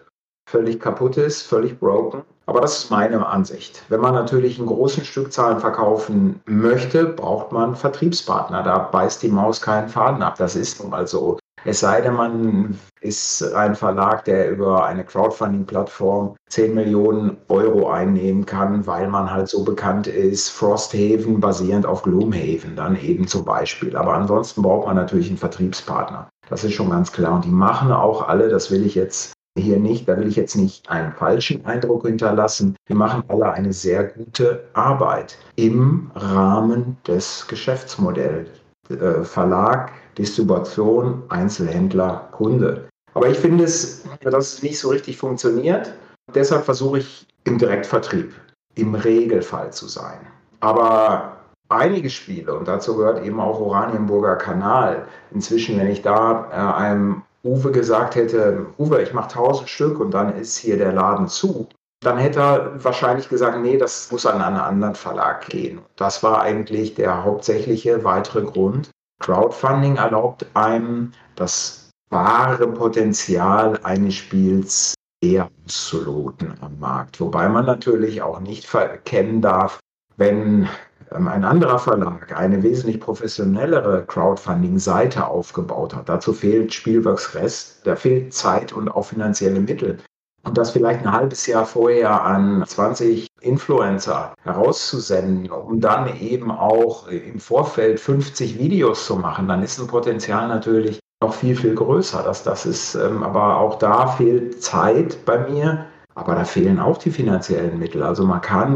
völlig kaputt ist, völlig broken. Aber das ist meine Ansicht. Wenn man natürlich in großen Stückzahlen verkaufen möchte, braucht man Vertriebspartner. Da beißt die Maus keinen Faden ab. Das ist nun mal so. Es sei denn, man ist ein Verlag, der über eine Crowdfunding-Plattform 10 Millionen Euro einnehmen kann, weil man halt so bekannt ist. Frosthaven basierend auf Gloomhaven dann eben zum Beispiel. Aber ansonsten braucht man natürlich einen Vertriebspartner. Das ist schon ganz klar. Und die machen auch alle, das will ich jetzt hier nicht, da will ich jetzt nicht einen falschen Eindruck hinterlassen. Wir machen alle eine sehr gute Arbeit im Rahmen des Geschäftsmodells. Äh, Verlag, Distribution, Einzelhändler, Kunde. Aber ich finde es, dass es nicht so richtig funktioniert. Deshalb versuche ich im Direktvertrieb im Regelfall zu sein. Aber einige Spiele, und dazu gehört eben auch Oranienburger Kanal, inzwischen, wenn ich da äh, einem Uwe gesagt hätte, Uwe, ich mache 1000 Stück und dann ist hier der Laden zu, dann hätte er wahrscheinlich gesagt, nee, das muss an einen anderen Verlag gehen. Das war eigentlich der hauptsächliche weitere Grund. Crowdfunding erlaubt einem, das wahre Potenzial eines Spiels eher auszuloten am Markt. Wobei man natürlich auch nicht verkennen darf, wenn ein anderer Verlag eine wesentlich professionellere Crowdfunding-Seite aufgebaut hat. Dazu fehlt Spielworks Rest, da fehlt Zeit und auch finanzielle Mittel. Und das vielleicht ein halbes Jahr vorher an 20 Influencer herauszusenden, um dann eben auch im Vorfeld 50 Videos zu machen, dann ist ein Potenzial natürlich noch viel, viel größer. Das, das ist, ähm, aber auch da fehlt Zeit bei mir, aber da fehlen auch die finanziellen Mittel. Also man kann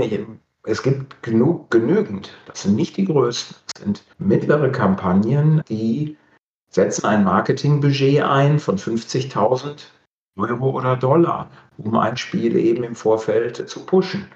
es gibt genug, genügend, das sind nicht die größten, das sind mittlere Kampagnen, die setzen ein Marketingbudget ein von 50.000 Euro oder Dollar, um ein Spiel eben im Vorfeld zu pushen.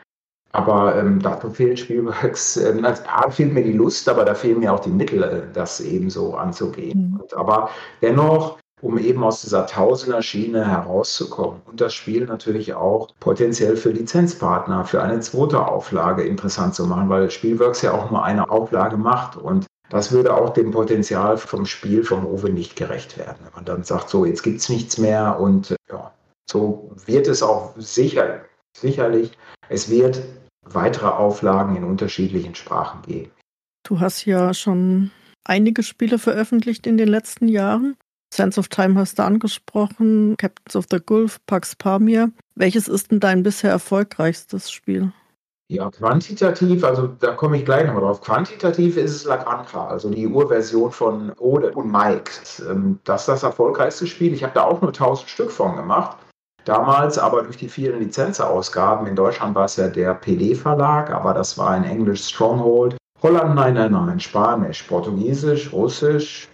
Aber ähm, dazu fehlen Spielworks, ähm, also da fehlt mir die Lust, aber da fehlen mir auch die Mittel, äh, das eben so anzugehen. Mhm. Und, aber dennoch um eben aus dieser Tausender-Schiene herauszukommen. Und das Spiel natürlich auch potenziell für Lizenzpartner, für eine zweite Auflage interessant zu machen, weil Spielworks ja auch nur eine Auflage macht. Und Das würde auch dem Potenzial vom Spiel vom Owe nicht gerecht werden. Wenn man dann sagt, so, jetzt gibt es nichts mehr und ja, so wird es auch sicher, sicherlich, es wird weitere Auflagen in unterschiedlichen Sprachen geben.
Du hast ja schon einige Spiele veröffentlicht in den letzten Jahren. Sense of Time hast du angesprochen, Captains of the Gulf, Pax Pamir. Welches ist denn dein bisher erfolgreichstes Spiel?
Ja, quantitativ, also da komme ich gleich nochmal drauf. Quantitativ ist es La Granja, also die Urversion von Ode und Mike. Ähm, das ist das erfolgreichste Spiel. Ich habe da auch nur 1000 Stück von gemacht. Damals aber durch die vielen Lizenzausgaben, in Deutschland war es ja der PD-Verlag, aber das war ein Englisch Stronghold. Holland, nein, nein, nein, Spanisch, Portugiesisch, Russisch.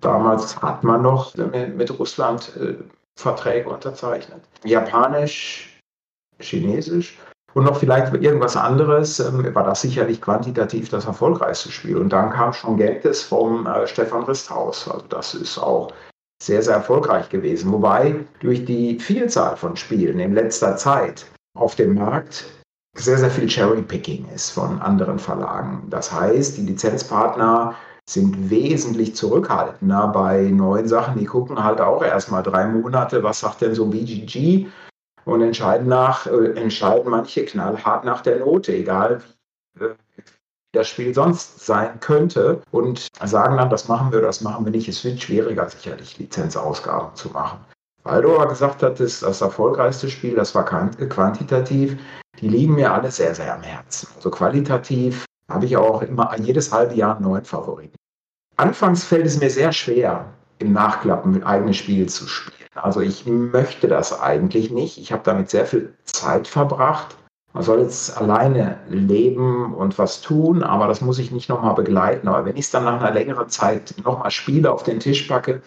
Damals hat man noch mit Russland äh, Verträge unterzeichnet. Japanisch, Chinesisch und noch vielleicht irgendwas anderes, ähm, war das sicherlich quantitativ das erfolgreichste Spiel. Und dann kam schon Geltes vom äh, Stefan Risthaus. Also das ist auch sehr, sehr erfolgreich gewesen. Wobei durch die Vielzahl von Spielen in letzter Zeit auf dem Markt sehr, sehr viel Cherry-Picking ist von anderen Verlagen. Das heißt, die Lizenzpartner sind wesentlich zurückhaltender bei neuen Sachen. Die gucken halt auch erstmal drei Monate, was sagt denn so BGG und entscheiden, nach, äh, entscheiden manche knallhart nach der Note, egal wie äh, das Spiel sonst sein könnte und sagen dann, das machen wir, das machen wir nicht. Es wird schwieriger, sicherlich Lizenzausgaben zu machen. Weil du aber gesagt hattest, das erfolgreichste Spiel, das war quantitativ, die liegen mir alle sehr, sehr am Herzen. Also qualitativ habe ich auch immer jedes halbe Jahr einen neuen Favoriten. Anfangs fällt es mir sehr schwer, im Nachklappen mit eigenen Spielen zu spielen. Also ich möchte das eigentlich nicht. Ich habe damit sehr viel Zeit verbracht. Man soll jetzt alleine leben und was tun, aber das muss ich nicht nochmal begleiten. Aber wenn ich es dann nach einer längeren Zeit nochmal spiele, auf den Tisch packe,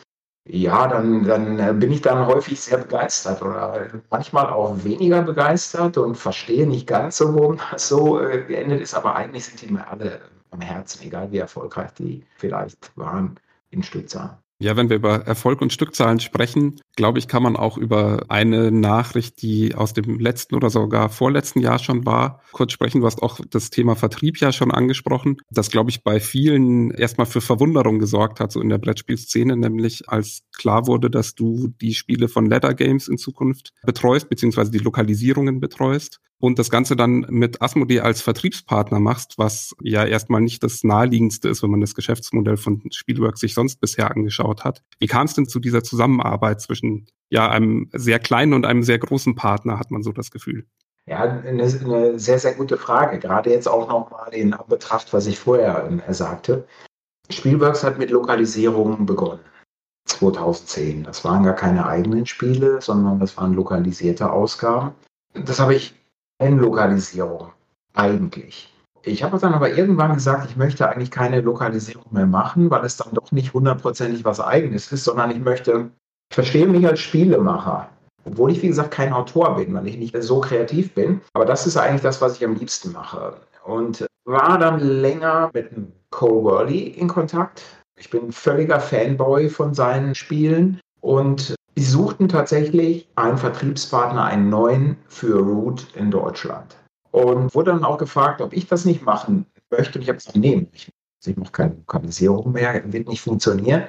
ja, dann, dann bin ich dann häufig sehr begeistert oder manchmal auch weniger begeistert und verstehe nicht ganz so, warum das so äh, geendet ist. Aber eigentlich sind die mir alle am Herzen, egal wie erfolgreich die vielleicht waren in Stückzahlen.
Ja, wenn wir über Erfolg und Stückzahlen sprechen, glaube ich, kann man auch über eine Nachricht, die aus dem letzten oder sogar vorletzten Jahr schon war, kurz sprechen. Du hast auch das Thema Vertrieb ja schon angesprochen, das, glaube ich, bei vielen erstmal für Verwunderung gesorgt hat, so in der Brettspielszene, nämlich als klar wurde, dass du die Spiele von Leather Games in Zukunft betreust, beziehungsweise die Lokalisierungen betreust und das Ganze dann mit Asmodee als Vertriebspartner machst, was ja erstmal nicht das naheliegendste ist, wenn man das Geschäftsmodell von Spielworks sich sonst bisher angeschaut hat. Wie kam es denn zu dieser Zusammenarbeit zwischen ja einem sehr kleinen und einem sehr großen Partner, hat man so das Gefühl?
Ja, eine, eine sehr, sehr gute Frage. Gerade jetzt auch nochmal in Betracht, was ich vorher äh, sagte. Spielworks hat mit Lokalisierungen begonnen. 2010. Das waren gar keine eigenen Spiele, sondern das waren lokalisierte Ausgaben. Das habe ich Lokalisierung eigentlich. Ich habe dann aber irgendwann gesagt, ich möchte eigentlich keine Lokalisierung mehr machen, weil es dann doch nicht hundertprozentig was Eigenes ist, sondern ich möchte, ich verstehe mich als Spielemacher. Obwohl ich, wie gesagt, kein Autor bin, weil ich nicht so kreativ bin. Aber das ist eigentlich das, was ich am liebsten mache. Und war dann länger mit Cole Worley in Kontakt. Ich bin völliger Fanboy von seinen Spielen. Und Sie suchten tatsächlich einen Vertriebspartner, einen neuen für Root in Deutschland. Und wurde dann auch gefragt, ob ich das nicht machen möchte. Und ich habe gesagt, nee, ich, ich mache keine Lokalisierung mehr, wird nicht funktionieren.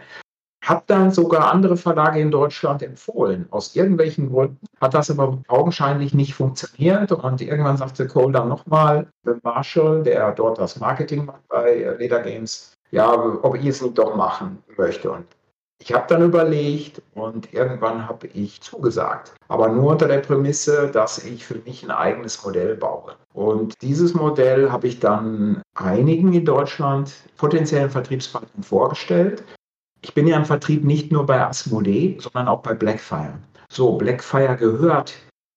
Habe dann sogar andere Verlage in Deutschland empfohlen. Aus irgendwelchen Gründen hat das aber augenscheinlich nicht funktioniert. Und irgendwann sagte Cole dann nochmal, Marshall, der dort das Marketing macht bei Leder Games, ja, ob ich es nicht doch machen möchte. Und ich habe dann überlegt und irgendwann habe ich zugesagt. Aber nur unter der Prämisse, dass ich für mich ein eigenes Modell baue. Und dieses Modell habe ich dann einigen in Deutschland potenziellen Vertriebspartnern vorgestellt. Ich bin ja im Vertrieb nicht nur bei Asmodee, sondern auch bei Blackfire. So, Blackfire gehört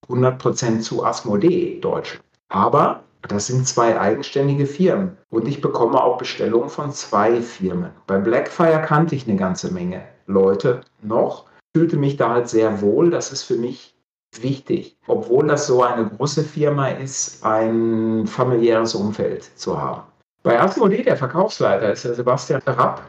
100% zu Asmodee Deutschland. Aber das sind zwei eigenständige Firmen und ich bekomme auch Bestellungen von zwei Firmen. Bei Blackfire kannte ich eine ganze Menge Leute noch, fühlte mich da halt sehr wohl. Das ist für mich wichtig, obwohl das so eine große Firma ist, ein familiäres Umfeld zu haben. Bei Asmodee, der Verkaufsleiter, ist der Sebastian Rapp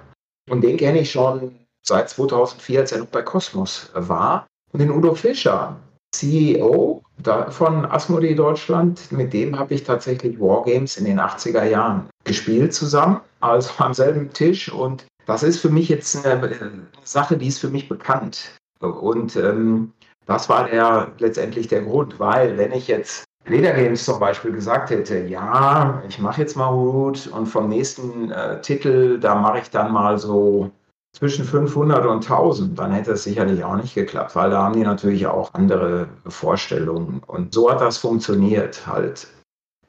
und den kenne ich schon seit 2004, als er noch bei Cosmos war. Und den Udo Fischer, CEO von Asmodee Deutschland. Mit dem habe ich tatsächlich Wargames in den 80er Jahren gespielt zusammen, also am selben Tisch. Und das ist für mich jetzt eine Sache, die ist für mich bekannt. Und ähm, das war der letztendlich der Grund, weil wenn ich jetzt Leder Games zum Beispiel gesagt hätte, ja, ich mache jetzt mal Root und vom nächsten äh, Titel, da mache ich dann mal so zwischen 500 und 1000, dann hätte es sicherlich auch nicht geklappt, weil da haben die natürlich auch andere Vorstellungen. Und so hat das funktioniert halt,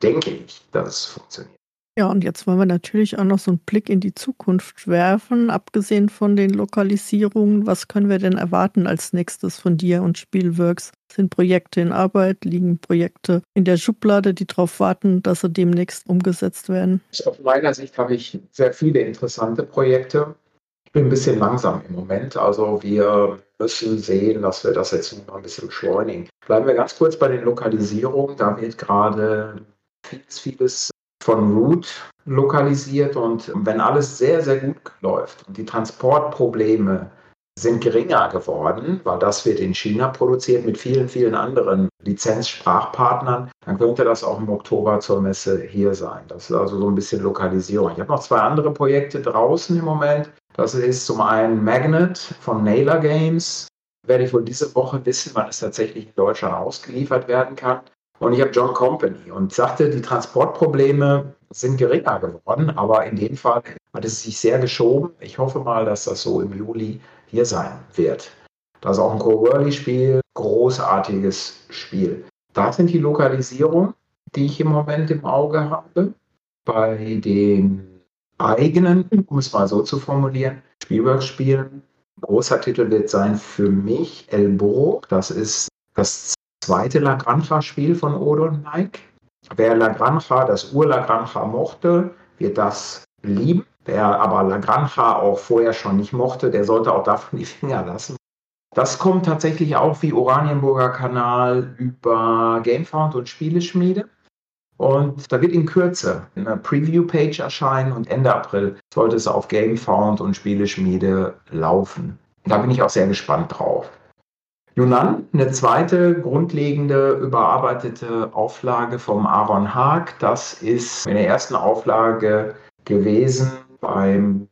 denke ich, dass es funktioniert.
Ja, und jetzt wollen wir natürlich auch noch so einen Blick in die Zukunft werfen, abgesehen von den Lokalisierungen. Was können wir denn erwarten als nächstes von dir und Spielworks? Sind Projekte in Arbeit? Liegen Projekte in der Schublade, die darauf warten, dass sie demnächst umgesetzt werden?
Aus meiner Sicht habe ich sehr viele interessante Projekte. Ich bin ein bisschen langsam im Moment. Also wir müssen sehen, dass wir das jetzt noch ein bisschen beschleunigen. Bleiben wir ganz kurz bei den Lokalisierungen. Da wird gerade vieles, vieles von Root lokalisiert und wenn alles sehr, sehr gut läuft und die Transportprobleme sind geringer geworden, weil das wird in China produziert mit vielen, vielen anderen Lizenzsprachpartnern, dann könnte das auch im Oktober zur Messe hier sein. Das ist also so ein bisschen Lokalisierung. Ich habe noch zwei andere Projekte draußen im Moment. Das ist zum einen Magnet von Naylor Games. Werde ich wohl diese Woche wissen, wann es tatsächlich in Deutschland ausgeliefert werden kann. Und ich habe John Company und sagte, die Transportprobleme sind geringer geworden, aber in dem Fall hat es sich sehr geschoben. Ich hoffe mal, dass das so im Juli hier sein wird. Das ist auch ein Co-Whirly-Spiel, großartiges Spiel. Da sind die Lokalisierungen, die ich im Moment im Auge habe. Bei den eigenen, um es mal so zu formulieren, Spielworks-Spielen. Großer Titel wird sein für mich El Burro. Das ist das zweite La Granja-Spiel von Odo und Nike. Wer La Granja, das Ur-La Granja mochte, wird das lieben. Wer aber La Granja auch vorher schon nicht mochte, der sollte auch davon (laughs) die Finger lassen. Das kommt tatsächlich auch wie Oranienburger Kanal über Gamefound und Spieleschmiede. Und da wird in Kürze eine Preview-Page erscheinen und Ende April sollte es auf Gamefound und Spieleschmiede laufen. Da bin ich auch sehr gespannt drauf. Yunnan, eine zweite grundlegende überarbeitete Auflage vom Aaron Haag. Das ist in der ersten Auflage gewesen beim,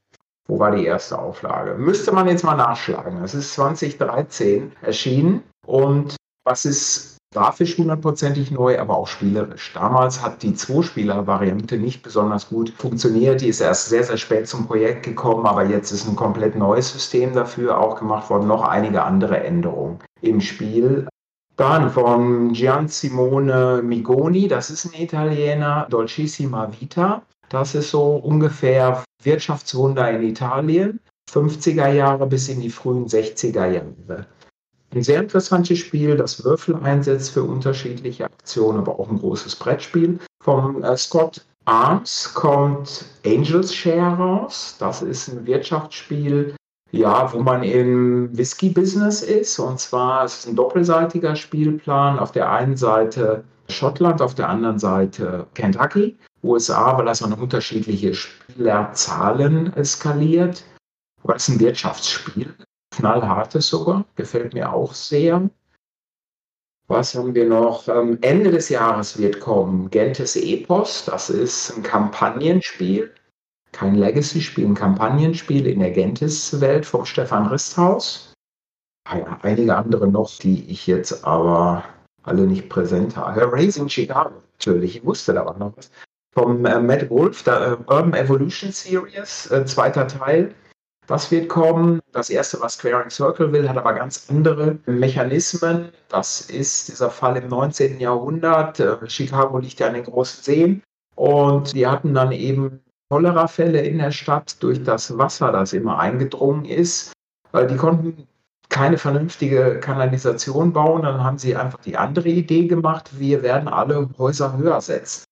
wo war die erste Auflage? Müsste man jetzt mal nachschlagen. Es ist 2013 erschienen und was ist grafisch hundertprozentig neu, aber auch spielerisch. Damals hat die Zwei-Spieler-Variante nicht besonders gut funktioniert. Die ist erst sehr, sehr spät zum Projekt gekommen, aber jetzt ist ein komplett neues System dafür auch gemacht worden. Noch einige andere Änderungen im Spiel. Dann von Gian Simone Migoni, das ist ein Italiener, Dolcissima Vita. Das ist so ungefähr Wirtschaftswunder in Italien, 50er Jahre bis in die frühen 60er Jahre. Ein sehr interessantes Spiel, das Würfel einsetzt für unterschiedliche Aktionen, aber auch ein großes Brettspiel. Vom äh, Scott Arms kommt Angels Share raus. Das ist ein Wirtschaftsspiel, ja, wo man im Whisky-Business ist. Und zwar ist es ein doppelseitiger Spielplan. Auf der einen Seite Schottland, auf der anderen Seite Kentucky. USA, weil das an unterschiedliche Spielerzahlen eskaliert. Aber es ist ein Wirtschaftsspiel knallhartes sogar, gefällt mir auch sehr. Was haben wir noch? Ähm, Ende des Jahres wird kommen Gentes Epos. Das ist ein Kampagnenspiel, kein Legacy-Spiel, ein Kampagnenspiel in der Gentes-Welt vom Stefan Risthaus. Ja, einige andere noch, die ich jetzt aber alle nicht präsent habe. Raising Chicago, natürlich, ich wusste da auch noch was. Vom äh, Matt Wolf, der äh, Urban Evolution Series, äh, zweiter Teil. Das wird kommen. Das erste, was Squaring Circle will, hat aber ganz andere Mechanismen. Das ist dieser Fall im 19. Jahrhundert. Äh, Chicago liegt ja an den großen Seen. Und die hatten dann eben Cholera-Fälle in der Stadt durch das Wasser, das immer eingedrungen ist. Weil die konnten keine vernünftige Kanalisation bauen. Dann haben sie einfach die andere Idee gemacht, wir werden alle Häuser höher setzen.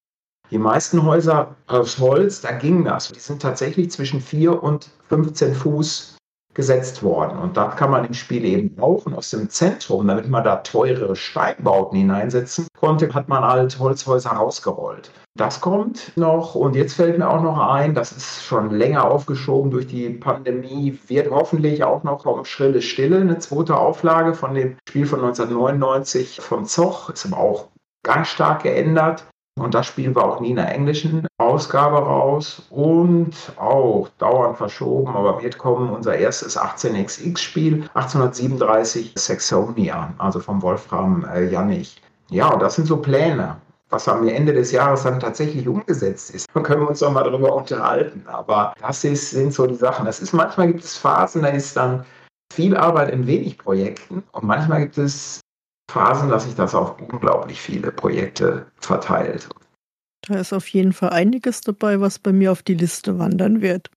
Die meisten Häuser aus Holz, da ging das. Die sind tatsächlich zwischen 4 und 15 Fuß gesetzt worden. Und das kann man im Spiel eben auch. Aus dem Zentrum, damit man da teure Steinbauten hineinsetzen konnte, hat man halt Holzhäuser rausgerollt. Das kommt noch. Und jetzt fällt mir auch noch ein, das ist schon länger aufgeschoben durch die Pandemie, wird hoffentlich auch noch kommen Schrille Stille, eine zweite Auflage von dem Spiel von 1999 von Zoch. Ist aber auch ganz stark geändert. Und das Spiel war auch nie in der englischen Ausgabe raus und auch dauernd verschoben, aber wird kommen unser erstes 18xx-Spiel, 1837 Saxonia, also vom Wolfram äh, Janich. Ja, und das sind so Pläne. Was am Ende des Jahres dann tatsächlich umgesetzt ist, dann können wir uns auch mal darüber unterhalten. Aber das ist, sind so die Sachen. Das ist manchmal gibt es Phasen, da ist dann viel Arbeit in wenig Projekten und manchmal gibt es Phasen, dass sich das auf unglaublich viele Projekte verteilt.
Da ist auf jeden Fall einiges dabei, was bei mir auf die Liste wandern wird.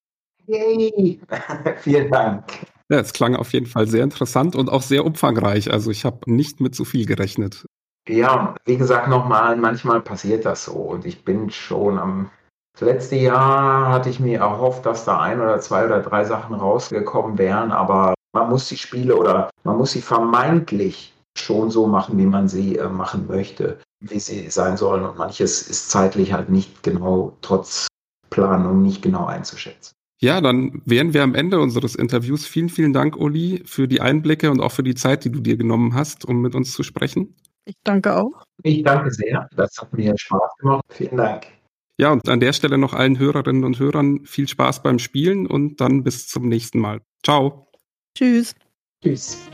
Yay! (laughs) Vielen Dank.
Ja, es klang auf jeden Fall sehr interessant und auch sehr umfangreich. Also ich habe nicht mit so viel gerechnet.
Ja, wie gesagt, nochmal, manchmal passiert das so. Und ich bin schon am das letzte Jahr hatte ich mir erhofft, dass da ein oder zwei oder drei Sachen rausgekommen wären, aber man muss die Spiele oder man muss sie vermeintlich schon so machen, wie man sie äh, machen möchte, wie sie sein sollen. Und manches ist zeitlich halt nicht genau, trotz Planung, nicht genau einzuschätzen.
Ja, dann wären wir am Ende unseres Interviews. Vielen, vielen Dank, Uli, für die Einblicke und auch für die Zeit, die du dir genommen hast, um mit uns zu sprechen.
Ich danke auch.
Ich danke sehr. Das hat mir Spaß gemacht. Vielen Dank.
Ja, und an der Stelle noch allen Hörerinnen und Hörern viel Spaß beim Spielen und dann bis zum nächsten Mal. Ciao.
Tschüss.
Tschüss.